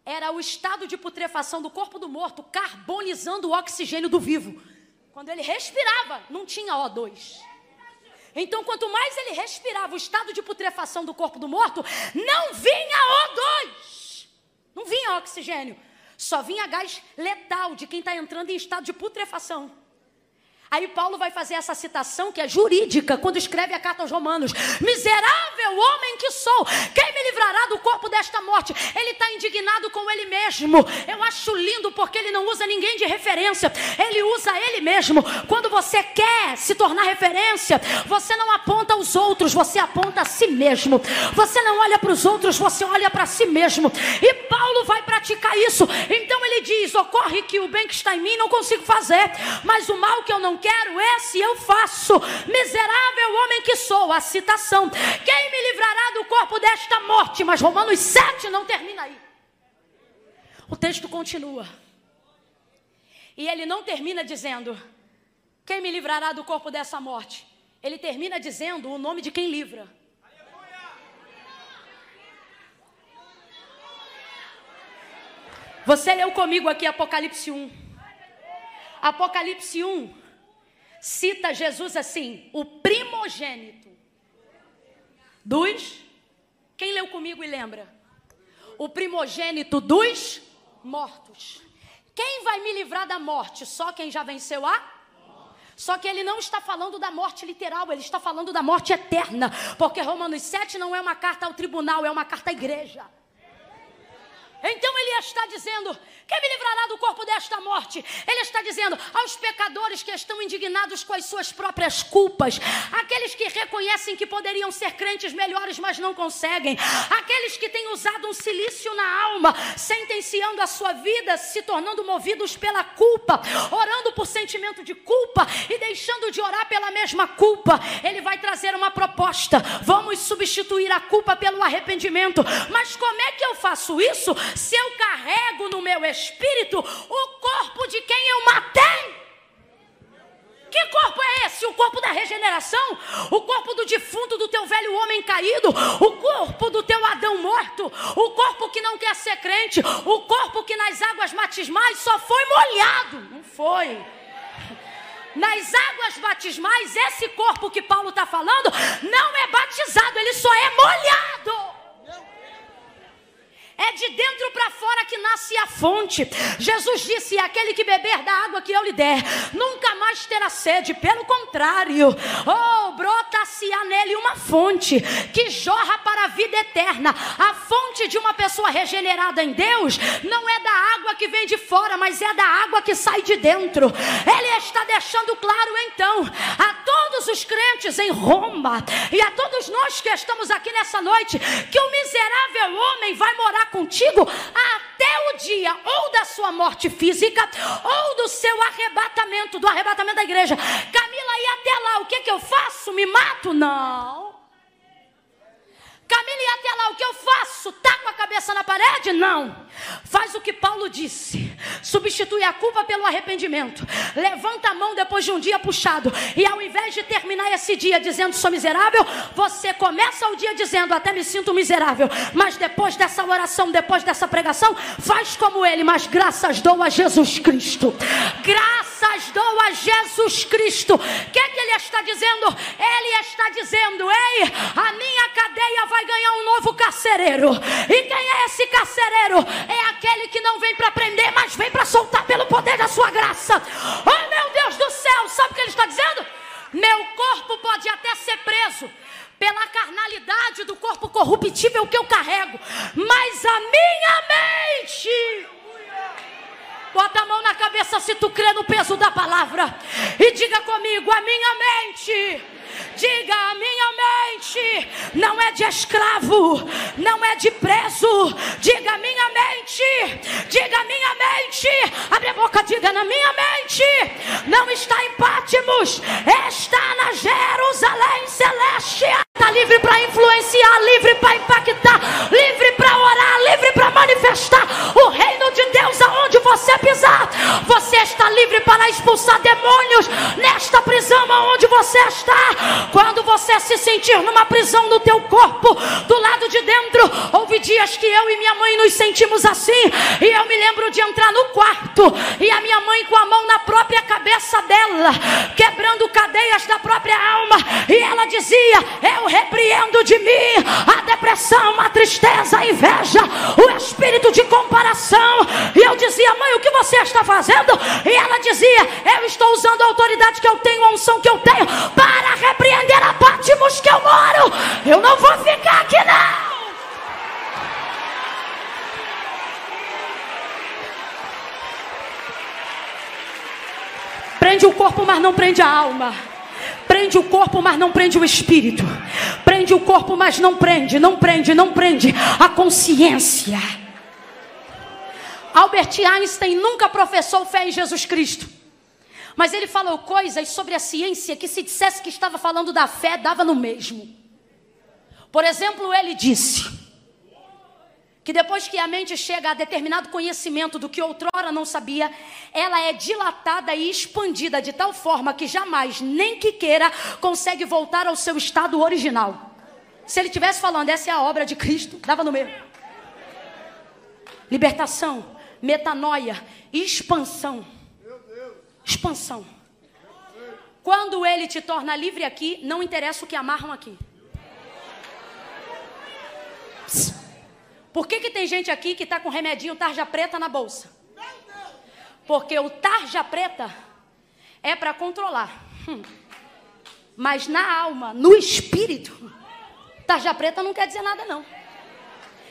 era o estado de putrefação do corpo do morto carbonizando o oxigênio do vivo. Quando ele respirava, não tinha O2. Então, quanto mais ele respirava o estado de putrefação do corpo do morto, não vinha O2. Não vinha oxigênio. Só vinha gás letal de quem está entrando em estado de putrefação. Aí Paulo vai fazer essa citação que é jurídica quando escreve a carta aos Romanos: Miserável homem que sou, quem me livrará do corpo desta morte? Ele está indignado com ele mesmo. Eu acho lindo porque ele não usa ninguém de referência, ele usa ele mesmo. Quando você quer se tornar referência, você não aponta aos outros, você aponta a si mesmo. Você não olha para os outros, você olha para si mesmo. E Paulo vai praticar isso. Então ele diz: Ocorre que o bem que está em mim não consigo fazer, mas o mal que eu não quero, esse eu faço. Miserável homem que sou, a citação. Quem me livrará do corpo desta morte? Mas Romanos 7 não termina aí. O texto continua. E ele não termina dizendo: Quem me livrará do corpo dessa morte? Ele termina dizendo o nome de quem livra. Você leu comigo aqui Apocalipse 1. Apocalipse 1 cita Jesus assim, o primogênito dos. Quem leu comigo e lembra? O primogênito dos mortos. Quem vai me livrar da morte? Só quem já venceu a só que ele não está falando da morte literal, ele está falando da morte eterna. Porque Romanos 7 não é uma carta ao tribunal, é uma carta à igreja. Então ele está dizendo: quem me livrará do corpo desta morte? Ele está dizendo aos pecadores que estão indignados com as suas próprias culpas, aqueles que reconhecem que poderiam ser crentes melhores, mas não conseguem, aqueles que têm usado um silício na alma, sentenciando a sua vida, se tornando movidos pela culpa, orando por sentimento de culpa e deixando de orar pela mesma culpa. Ele vai trazer uma proposta: vamos substituir a culpa pelo arrependimento. Mas como é que eu faço isso se eu carrego no meu espírito? o corpo de quem eu matei. Que corpo é esse? O corpo da regeneração? O corpo do defunto, do teu velho homem caído? O corpo do teu Adão morto? O corpo que não quer ser crente? O corpo que nas águas batismais só foi molhado? Não foi. Nas águas batismais, esse corpo que Paulo está falando não é batizado, ele só é molhado. É de dentro para fora que nasce a fonte. Jesus disse: aquele que beber da água que eu lhe der, nunca mais terá sede. Pelo contrário, oh, brota-se-á nele uma fonte que jorra para a vida eterna. A fonte de uma pessoa regenerada em Deus não é da água que vem de fora, mas é da água que sai de dentro. Ele está deixando claro então a todos os crentes em Roma e a todos nós que estamos aqui nessa noite que o miserável homem vai morar contigo até o dia ou da sua morte física ou do seu arrebatamento, do arrebatamento da igreja. Camila, e até lá, o que, que eu faço? Me mato? Não. Camila, e até lá o que eu faço? Taco a cabeça na parede? Não. Faz o que Paulo disse. Substitui a culpa pelo arrependimento. Levanta a mão depois de um dia puxado. E ao invés de terminar esse dia dizendo sou miserável, você começa o dia dizendo até me sinto miserável. Mas depois dessa oração, depois dessa pregação, faz como ele. Mas graças dou a Jesus Cristo. Graças dou a Jesus Cristo. O que, é que ele está dizendo? Ele está dizendo: Ei, a minha cadeia vai vai ganhar um novo carcereiro. E quem é esse carcereiro? É aquele que não vem para prender, mas vem para soltar pelo poder da sua graça. Oh meu Deus do céu, sabe o que ele está dizendo? Meu corpo pode até ser preso pela carnalidade do corpo corruptível que eu carrego, mas a minha mente. Bota a mão na cabeça se tu crê no peso da palavra. E diga comigo: a minha mente Diga a minha mente, não é de escravo, não é de preso. Diga minha mente, diga minha mente. Abre a boca, diga na minha mente. Não está em Pátimos, está na Jerusalém celeste. Está livre para influenciar, livre para impactar, livre para orar, livre para manifestar o reino de Deus aonde você pisar. Você está livre para expulsar demônios nesta prisão aonde você está. Quando você se sentir numa prisão no teu corpo, do lado de dentro, houve dias que eu e minha mãe nos sentimos assim, e eu me lembro de entrar no quarto e a minha mãe com a mão na própria cabeça dela, quebrando cadeias da própria alma, e ela dizia: Eu repreendo de mim a depressão, a tristeza, a inveja, o espírito de comparação. E eu dizia: Mãe, o que você está fazendo? E ela dizia: Eu estou usando a autoridade que eu tenho, a unção que eu tenho, para repreender a Pátimos que eu moro. Eu não vou ficar aqui, não. Prende o corpo, mas não prende a alma. Prende o corpo, mas não prende o espírito. Prende o corpo, mas não prende, não prende, não prende a consciência. Albert Einstein nunca professou fé em Jesus Cristo. Mas ele falou coisas sobre a ciência que, se dissesse que estava falando da fé, dava no mesmo. Por exemplo, ele disse que depois que a mente chega a determinado conhecimento do que outrora não sabia, ela é dilatada e expandida de tal forma que jamais, nem que queira, consegue voltar ao seu estado original. Se ele tivesse falando, essa é a obra de Cristo, dava no meio. Libertação, metanoia, expansão. Expansão. Quando ele te torna livre aqui, não interessa o que amarram aqui. Psst. Por que, que tem gente aqui que está com remedinho tarja preta na bolsa? Porque o tarja preta é para controlar. Hum. Mas na alma, no espírito, tarja preta não quer dizer nada não.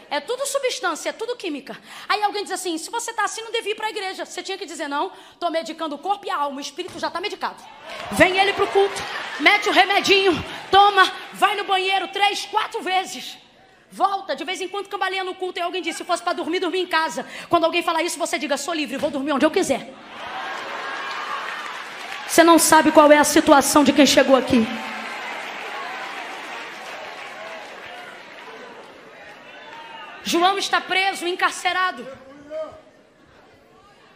É tudo substância, é tudo química. Aí alguém diz assim: se você está assim, não devia ir para a igreja. Você tinha que dizer: não, estou medicando o corpo e a alma, o espírito já está medicado. Vem ele para o culto, mete o remedinho, toma, vai no banheiro três, quatro vezes. Volta, de vez em quando cambaleia no culto e alguém diz: se fosse para dormir, dormir em casa. Quando alguém falar isso, você diga: sou livre, vou dormir onde eu quiser. Você não sabe qual é a situação de quem chegou aqui. João está preso, encarcerado.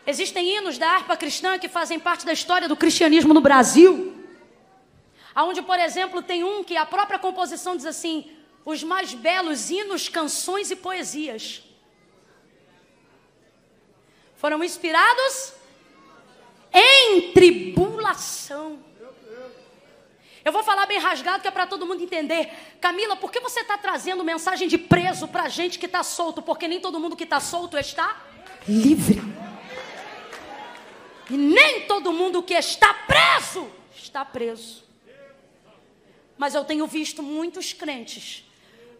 Existem hinos da harpa cristã que fazem parte da história do cristianismo no Brasil. Aonde, por exemplo, tem um que a própria composição diz assim: os mais belos hinos, canções e poesias foram inspirados em tribulação. Eu vou falar bem rasgado que é para todo mundo entender. Camila, por que você está trazendo mensagem de preso para gente que está solto? Porque nem todo mundo que está solto está livre. E nem todo mundo que está preso está preso. Mas eu tenho visto muitos crentes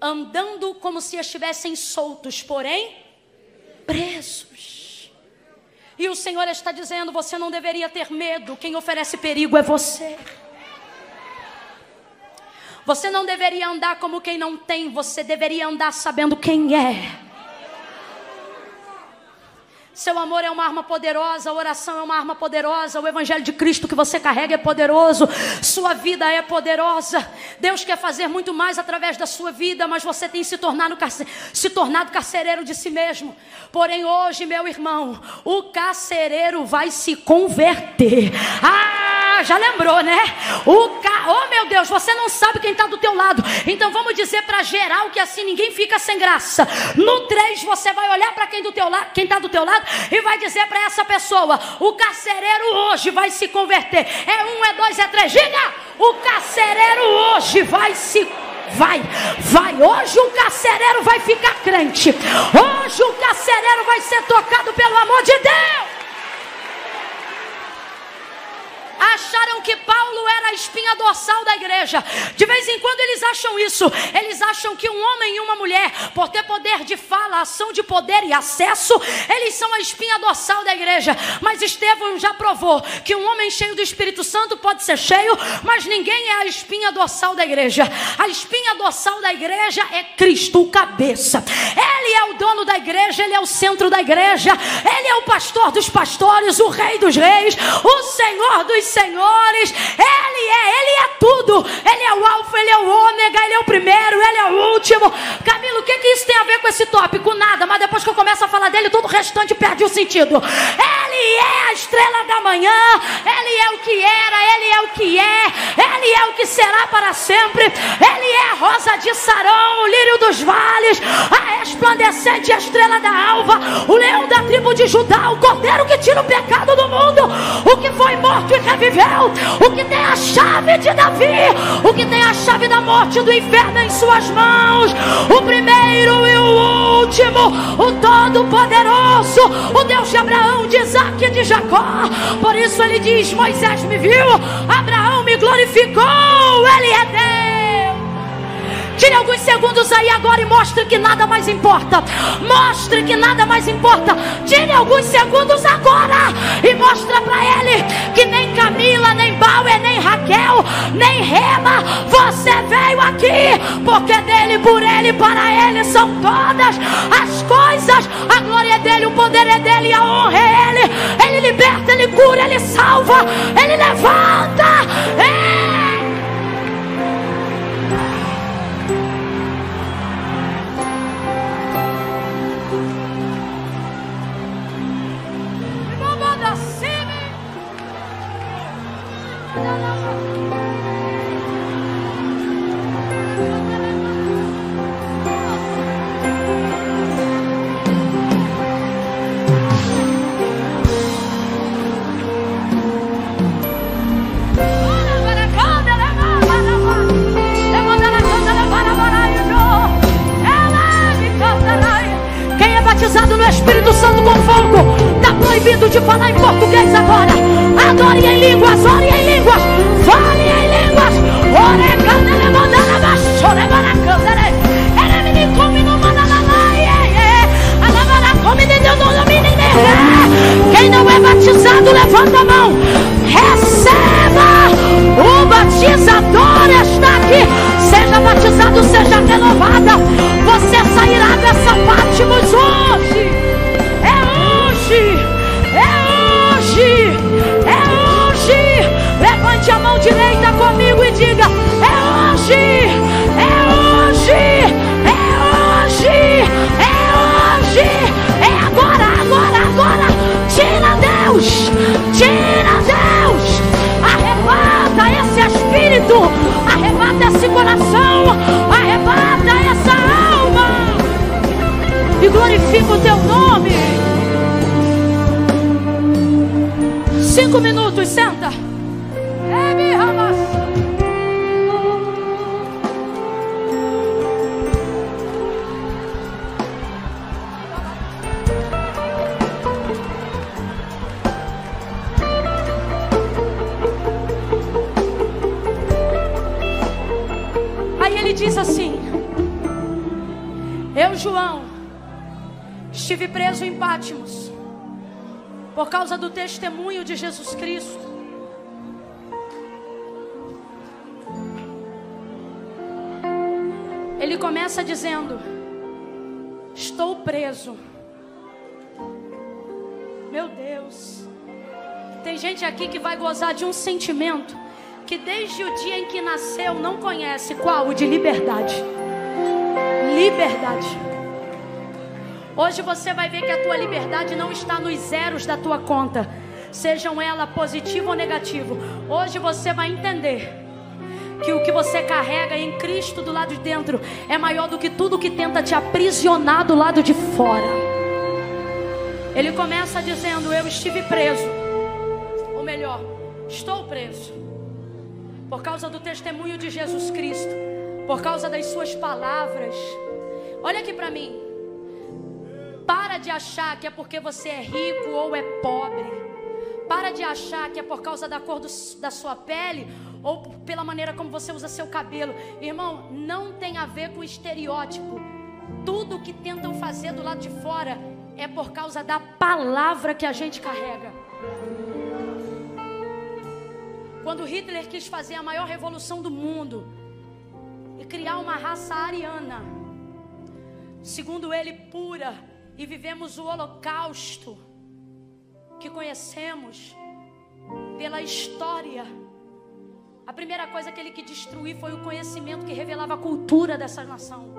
andando como se estivessem soltos, porém presos. E o Senhor está dizendo: você não deveria ter medo, quem oferece perigo é você. Você não deveria andar como quem não tem, você deveria andar sabendo quem é. Seu amor é uma arma poderosa, a oração é uma arma poderosa, o Evangelho de Cristo que você carrega é poderoso, sua vida é poderosa. Deus quer fazer muito mais através da sua vida, mas você tem se tornado, se tornado carcereiro de si mesmo. Porém, hoje, meu irmão, o carcereiro vai se converter. Ah, já lembrou, né? O ca... Oh, meu Deus, você não sabe quem está do teu lado. Então vamos dizer para geral que assim ninguém fica sem graça. No 3, você vai olhar para quem do está do teu lado e vai dizer para essa pessoa: o carcereiro hoje vai se converter. É um, é dois, é três. Diga: o carcereiro hoje vai se vai, vai. Hoje o carcereiro vai ficar crente. Hoje o carcereiro vai ser tocado pelo amor de Deus. Acharam que Paulo era a espinha dorsal da igreja. De vez em quando eles acham isso. Eles acham que um homem e uma mulher, por ter poder de fala, ação de poder e acesso, eles são a espinha dorsal da igreja. Mas Estevão já provou que um homem cheio do Espírito Santo pode ser cheio, mas ninguém é a espinha dorsal da igreja. A espinha dorsal da igreja é Cristo, o cabeça. Ele é o dono da igreja, ele é o centro da igreja, ele é o pastor dos pastores, o rei dos reis, o Senhor dos senhores. Ele é, ele é tudo. Ele é o alfa, ele é o ômega, ele é o primeiro, ele é o último. Camilo, o que, que isso tem a ver com esse tópico? Nada, mas depois que eu começo a falar dele, todo o restante perde o sentido. Ele é a estrela da manhã, ele é o que era, ele é o que é, ele é o que será para sempre. Ele é a rosa de Sarão, o lírio dos vales, a resplandecente estrela da alva, o leão da tribo de Judá, o cordeiro que tira o pecado do mundo, o que foi morto e reviveu, o que tem a chave de Davi, o que tem a chave da morte do inferno em suas mãos, o primeiro e o último, o todo-poderoso, o Deus de Abraão, de Isaac e de Jacó. Por isso ele diz: Moisés me viu, Abraão me glorificou, ele é Deus. Tire alguns segundos aí agora e mostre que nada mais importa. Mostre que nada mais importa. Tire alguns segundos agora e mostra para ele que nem Camila, nem Bauer, nem Raquel, nem Rema, você veio aqui porque dele, por ele, para ele são todas as coisas. A glória é dele, o poder é dele, a honra é ele. Ele liberta, ele cura, ele salva, ele levanta. Ele Espírito Santo com fogo. Está proibido de falar em português agora. Adore em línguas, ore em línguas, fale em línguas. Ore, candele, mandala, machore, baracandele. Né? Ele me come no mandalamaie. Come de Deus, não Quem não é batizado, levanta a mão. Receba o batizador está aqui. Seja batizado, seja renovada. Você sairá dessa parte, muito glorifica o teu nome. Cinco minutos, senta. Por causa do testemunho de Jesus Cristo. Ele começa dizendo: Estou preso. Meu Deus. Tem gente aqui que vai gozar de um sentimento que desde o dia em que nasceu não conhece qual? O de liberdade. Liberdade. Hoje você vai ver que a tua liberdade não está nos zeros da tua conta, sejam ela positivo ou negativo. Hoje você vai entender que o que você carrega em Cristo do lado de dentro é maior do que tudo que tenta te aprisionar do lado de fora. Ele começa dizendo: Eu estive preso, ou melhor, estou preso, por causa do testemunho de Jesus Cristo, por causa das Suas palavras. Olha aqui para mim. Para de achar que é porque você é rico ou é pobre. Para de achar que é por causa da cor do, da sua pele ou pela maneira como você usa seu cabelo. Irmão, não tem a ver com estereótipo. Tudo que tentam fazer do lado de fora é por causa da palavra que a gente carrega. Quando Hitler quis fazer a maior revolução do mundo e criar uma raça ariana, segundo ele, pura, e vivemos o holocausto que conhecemos pela história. A primeira coisa que ele quis destruir foi o conhecimento que revelava a cultura dessa nação.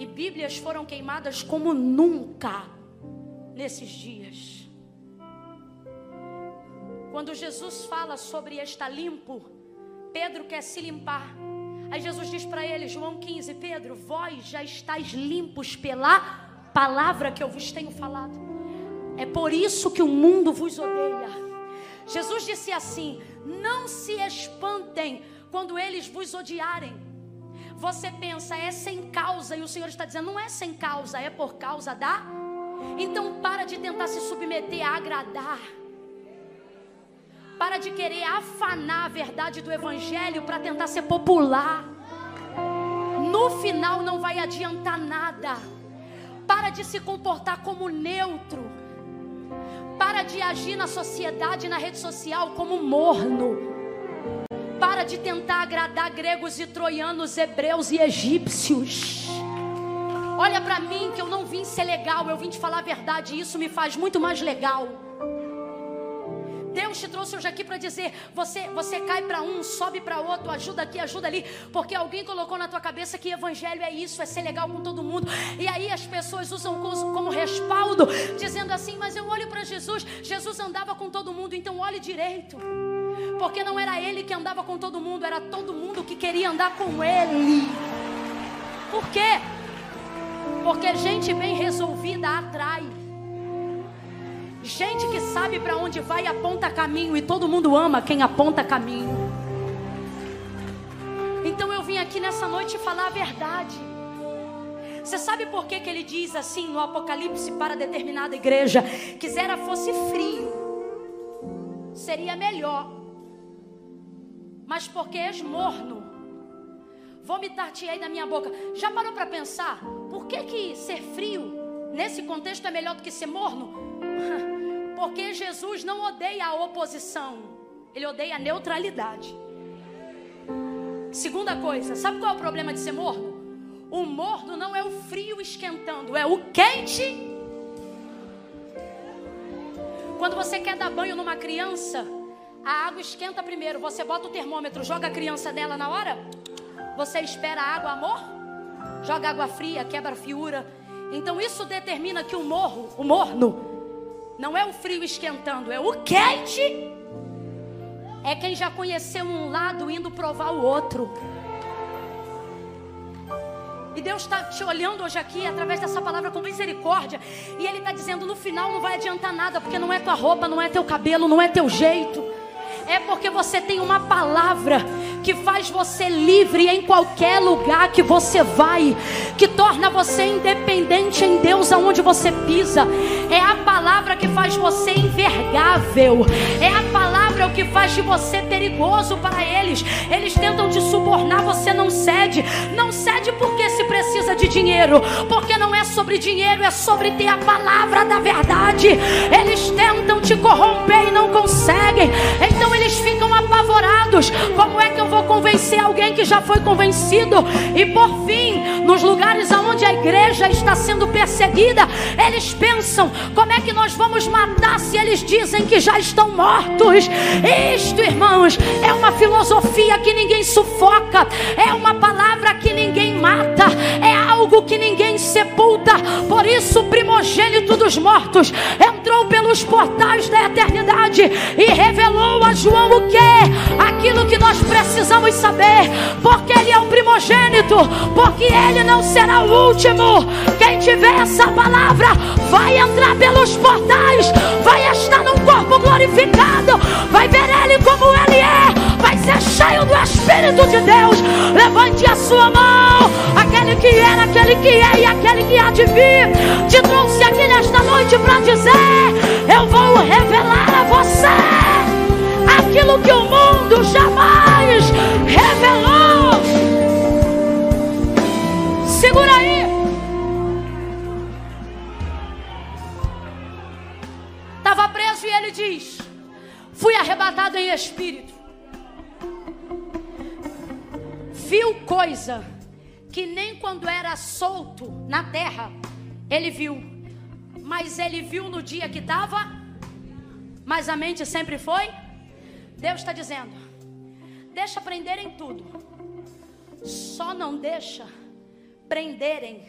E Bíblias foram queimadas como nunca nesses dias. Quando Jesus fala sobre estar limpo, Pedro quer se limpar. Aí Jesus diz para ele, João 15: Pedro, vós já estáis limpos pela palavra que eu vos tenho falado. É por isso que o mundo vos odeia. Jesus disse assim: Não se espantem quando eles vos odiarem. Você pensa, é sem causa, e o Senhor está dizendo: Não é sem causa, é por causa da. Então para de tentar se submeter a agradar. Para de querer afanar a verdade do Evangelho para tentar ser popular. No final não vai adiantar nada. Para de se comportar como neutro. Para de agir na sociedade, na rede social como morno. Para de tentar agradar gregos e troianos, hebreus e egípcios. Olha para mim que eu não vim ser legal, eu vim te falar a verdade, e isso me faz muito mais legal. Deus te trouxe hoje aqui para dizer: você, você cai para um, sobe para outro, ajuda aqui, ajuda ali, porque alguém colocou na tua cabeça que evangelho é isso, é ser legal com todo mundo. E aí as pessoas usam como, como respaldo, dizendo assim: Mas eu olho para Jesus, Jesus andava com todo mundo, então olhe direito. Porque não era ele que andava com todo mundo, era todo mundo que queria andar com ele. Por quê? Porque gente bem resolvida atrai. Gente que sabe para onde vai aponta caminho e todo mundo ama quem aponta caminho. Então eu vim aqui nessa noite falar a verdade. Você sabe por que, que ele diz assim no Apocalipse para determinada igreja? Quisera fosse frio, seria melhor. Mas porque és morno, vomitar-te aí da minha boca. Já parou para pensar? Por que, que ser frio nesse contexto é melhor do que ser morno? Porque Jesus não odeia a oposição, ele odeia a neutralidade. Segunda coisa, sabe qual é o problema de ser morno? O morno não é o frio esquentando, é o quente. Quando você quer dar banho numa criança, a água esquenta primeiro, você bota o termômetro, joga a criança nela na hora, você espera a água, amor? Joga água fria, quebra a fiura. Então isso determina que o morro, o morno, não é o frio esquentando, é o quente. É quem já conheceu um lado indo provar o outro. E Deus está te olhando hoje aqui através dessa palavra com misericórdia. E Ele está dizendo: no final não vai adiantar nada, porque não é tua roupa, não é teu cabelo, não é teu jeito. É porque você tem uma palavra que faz você livre em qualquer lugar que você vai, que torna você independente em Deus aonde você pisa. É a palavra que faz você envergável. É a palavra o que faz de você perigoso para eles. Eles tentam te subornar, você não cede. Não cede porque se precisa de dinheiro, porque não é sobre dinheiro, é sobre ter a palavra da verdade. Eles tentam te corromper e não conseguem. Então eles ficam apavorados. Como é que eu vou convencer alguém que já foi convencido? E por fim, nos lugares onde a igreja está sendo perseguida, eles pensam: como é que nós vamos matar se eles dizem que já estão mortos? Isto, irmãos, é uma filosofia que ninguém sufoca, é uma palavra que ninguém mata, é algo que ninguém sepulta. Por isso, o primogênito dos mortos entrou pelos portais da eternidade e revelou a João o que? Aquilo que nós precisamos saber, porque ele é o primogênito, porque ele não será o último. Quem tiver essa palavra vai entrar pelos portais, vai estar que é e aquele que há de vir. Ele viu no dia que estava, mas a mente sempre foi. Deus está dizendo: deixa prenderem tudo, só não deixa prenderem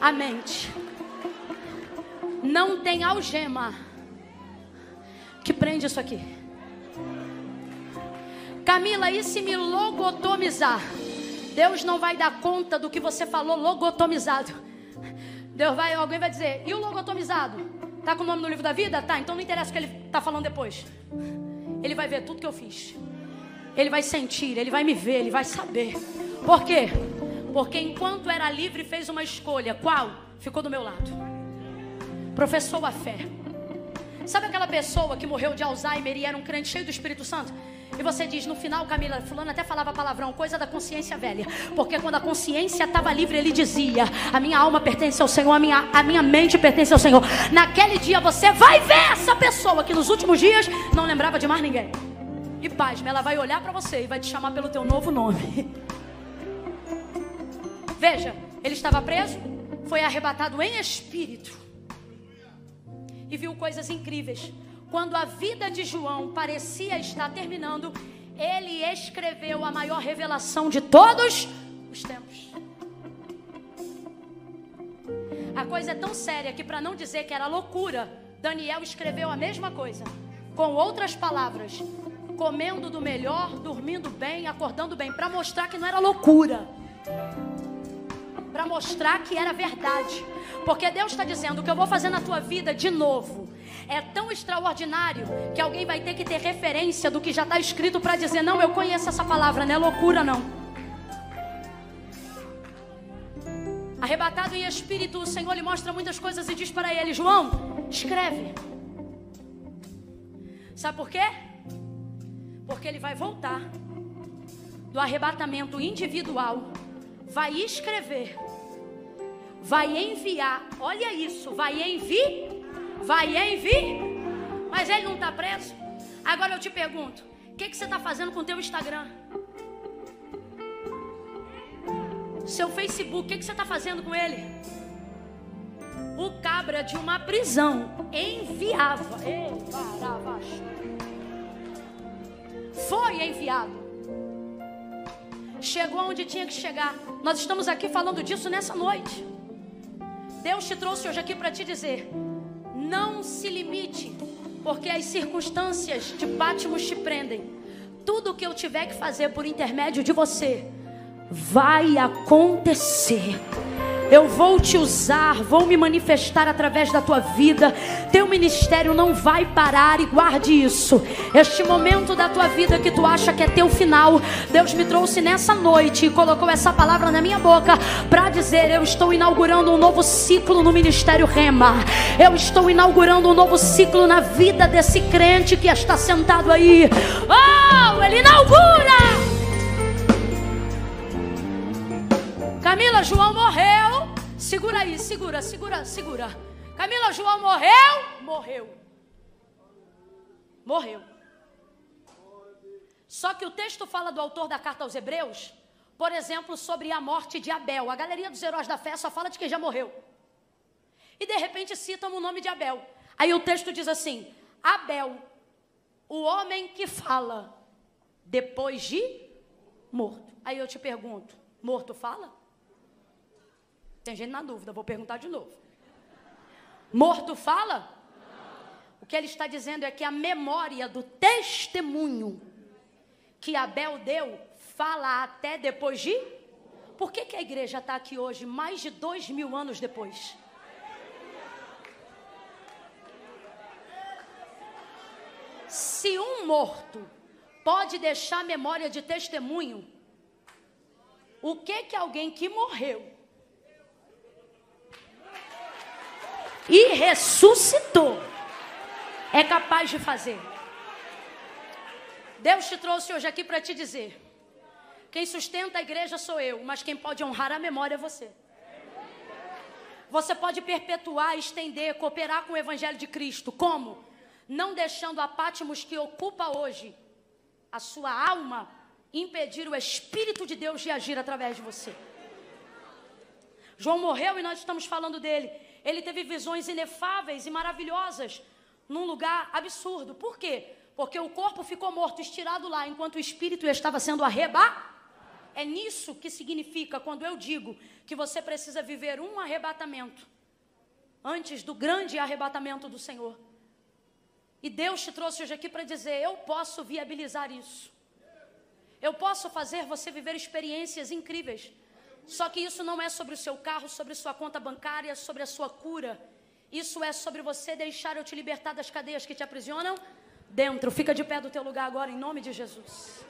a mente. Não tem algema que prende isso aqui. Camila, e se me logotomizar? Deus não vai dar conta do que você falou logotomizado. Deus vai, alguém vai dizer, e o logotomizado? Tá com o nome no livro da vida? Tá, então não interessa o que ele tá falando depois. Ele vai ver tudo que eu fiz. Ele vai sentir, ele vai me ver, ele vai saber. Por quê? Porque enquanto era livre, fez uma escolha. Qual? Ficou do meu lado. Professou a fé. Sabe aquela pessoa que morreu de Alzheimer e era um crente cheio do Espírito Santo? E você diz no final, Camila, fulano até falava palavrão, coisa da consciência velha. Porque quando a consciência estava livre, ele dizia: A minha alma pertence ao Senhor, a minha, a minha mente pertence ao Senhor. Naquele dia você vai ver essa pessoa que nos últimos dias não lembrava de mais ninguém. E paz, ela vai olhar para você e vai te chamar pelo teu novo nome. Veja, ele estava preso, foi arrebatado em espírito e viu coisas incríveis. Quando a vida de João parecia estar terminando, ele escreveu a maior revelação de todos os tempos. A coisa é tão séria que, para não dizer que era loucura, Daniel escreveu a mesma coisa, com outras palavras, comendo do melhor, dormindo bem, acordando bem, para mostrar que não era loucura, para mostrar que era verdade, porque Deus está dizendo: o que eu vou fazer na tua vida de novo é tão extraordinário que alguém vai ter que ter referência do que já está escrito para dizer: não, eu conheço essa palavra, não é loucura, não. Arrebatado em espírito, o Senhor lhe mostra muitas coisas e diz para ele: João, escreve. Sabe por quê? Porque ele vai voltar do arrebatamento individual, vai escrever, vai enviar. Olha isso, vai enviar vai enviar, mas ele não está preso. Agora eu te pergunto: o que, que você está fazendo com o teu Instagram? Seu Facebook, o que, que você está fazendo com ele? O cabra de uma prisão enviava. Foi enviado. Chegou onde tinha que chegar. Nós estamos aqui falando disso nessa noite. Deus te trouxe hoje aqui para te dizer: não se limite, porque as circunstâncias de Patmos te prendem. Tudo o que eu tiver que fazer por intermédio de você vai acontecer. Eu vou te usar, vou me manifestar através da tua vida. Teu ministério não vai parar e guarde isso. Este momento da tua vida que tu acha que é teu final, Deus me trouxe nessa noite e colocou essa palavra na minha boca para dizer: Eu estou inaugurando um novo ciclo no ministério Rema. Eu estou inaugurando um novo ciclo na vida desse crente que está sentado aí. Oh, ele inaugura! Camila, João morreu. Segura aí, segura, segura, segura. Camila, João morreu? Morreu. Morreu. Só que o texto fala do autor da carta aos Hebreus, por exemplo, sobre a morte de Abel. A galeria dos heróis da fé só fala de quem já morreu. E de repente citam o nome de Abel. Aí o texto diz assim: Abel, o homem que fala depois de morto. Aí eu te pergunto: morto fala? Tem gente na dúvida, vou perguntar de novo. Morto fala? O que ele está dizendo é que a memória do testemunho que Abel deu fala até depois de. Por que, que a igreja está aqui hoje, mais de dois mil anos depois? Se um morto pode deixar memória de testemunho, o que que alguém que morreu e ressuscitou, é capaz de fazer. Deus te trouxe hoje aqui para te dizer: quem sustenta a igreja sou eu, mas quem pode honrar a memória é você. Você pode perpetuar, estender, cooperar com o Evangelho de Cristo. Como? Não deixando a Pátimos que ocupa hoje a sua alma impedir o Espírito de Deus de agir através de você. João morreu e nós estamos falando dele. Ele teve visões inefáveis e maravilhosas num lugar absurdo. Por quê? Porque o corpo ficou morto, estirado lá, enquanto o espírito estava sendo arrebatado. É nisso que significa quando eu digo que você precisa viver um arrebatamento antes do grande arrebatamento do Senhor. E Deus te trouxe hoje aqui para dizer: eu posso viabilizar isso. Eu posso fazer você viver experiências incríveis. Só que isso não é sobre o seu carro, sobre sua conta bancária, sobre a sua cura. Isso é sobre você deixar eu te libertar das cadeias que te aprisionam dentro. Fica de pé do teu lugar agora, em nome de Jesus.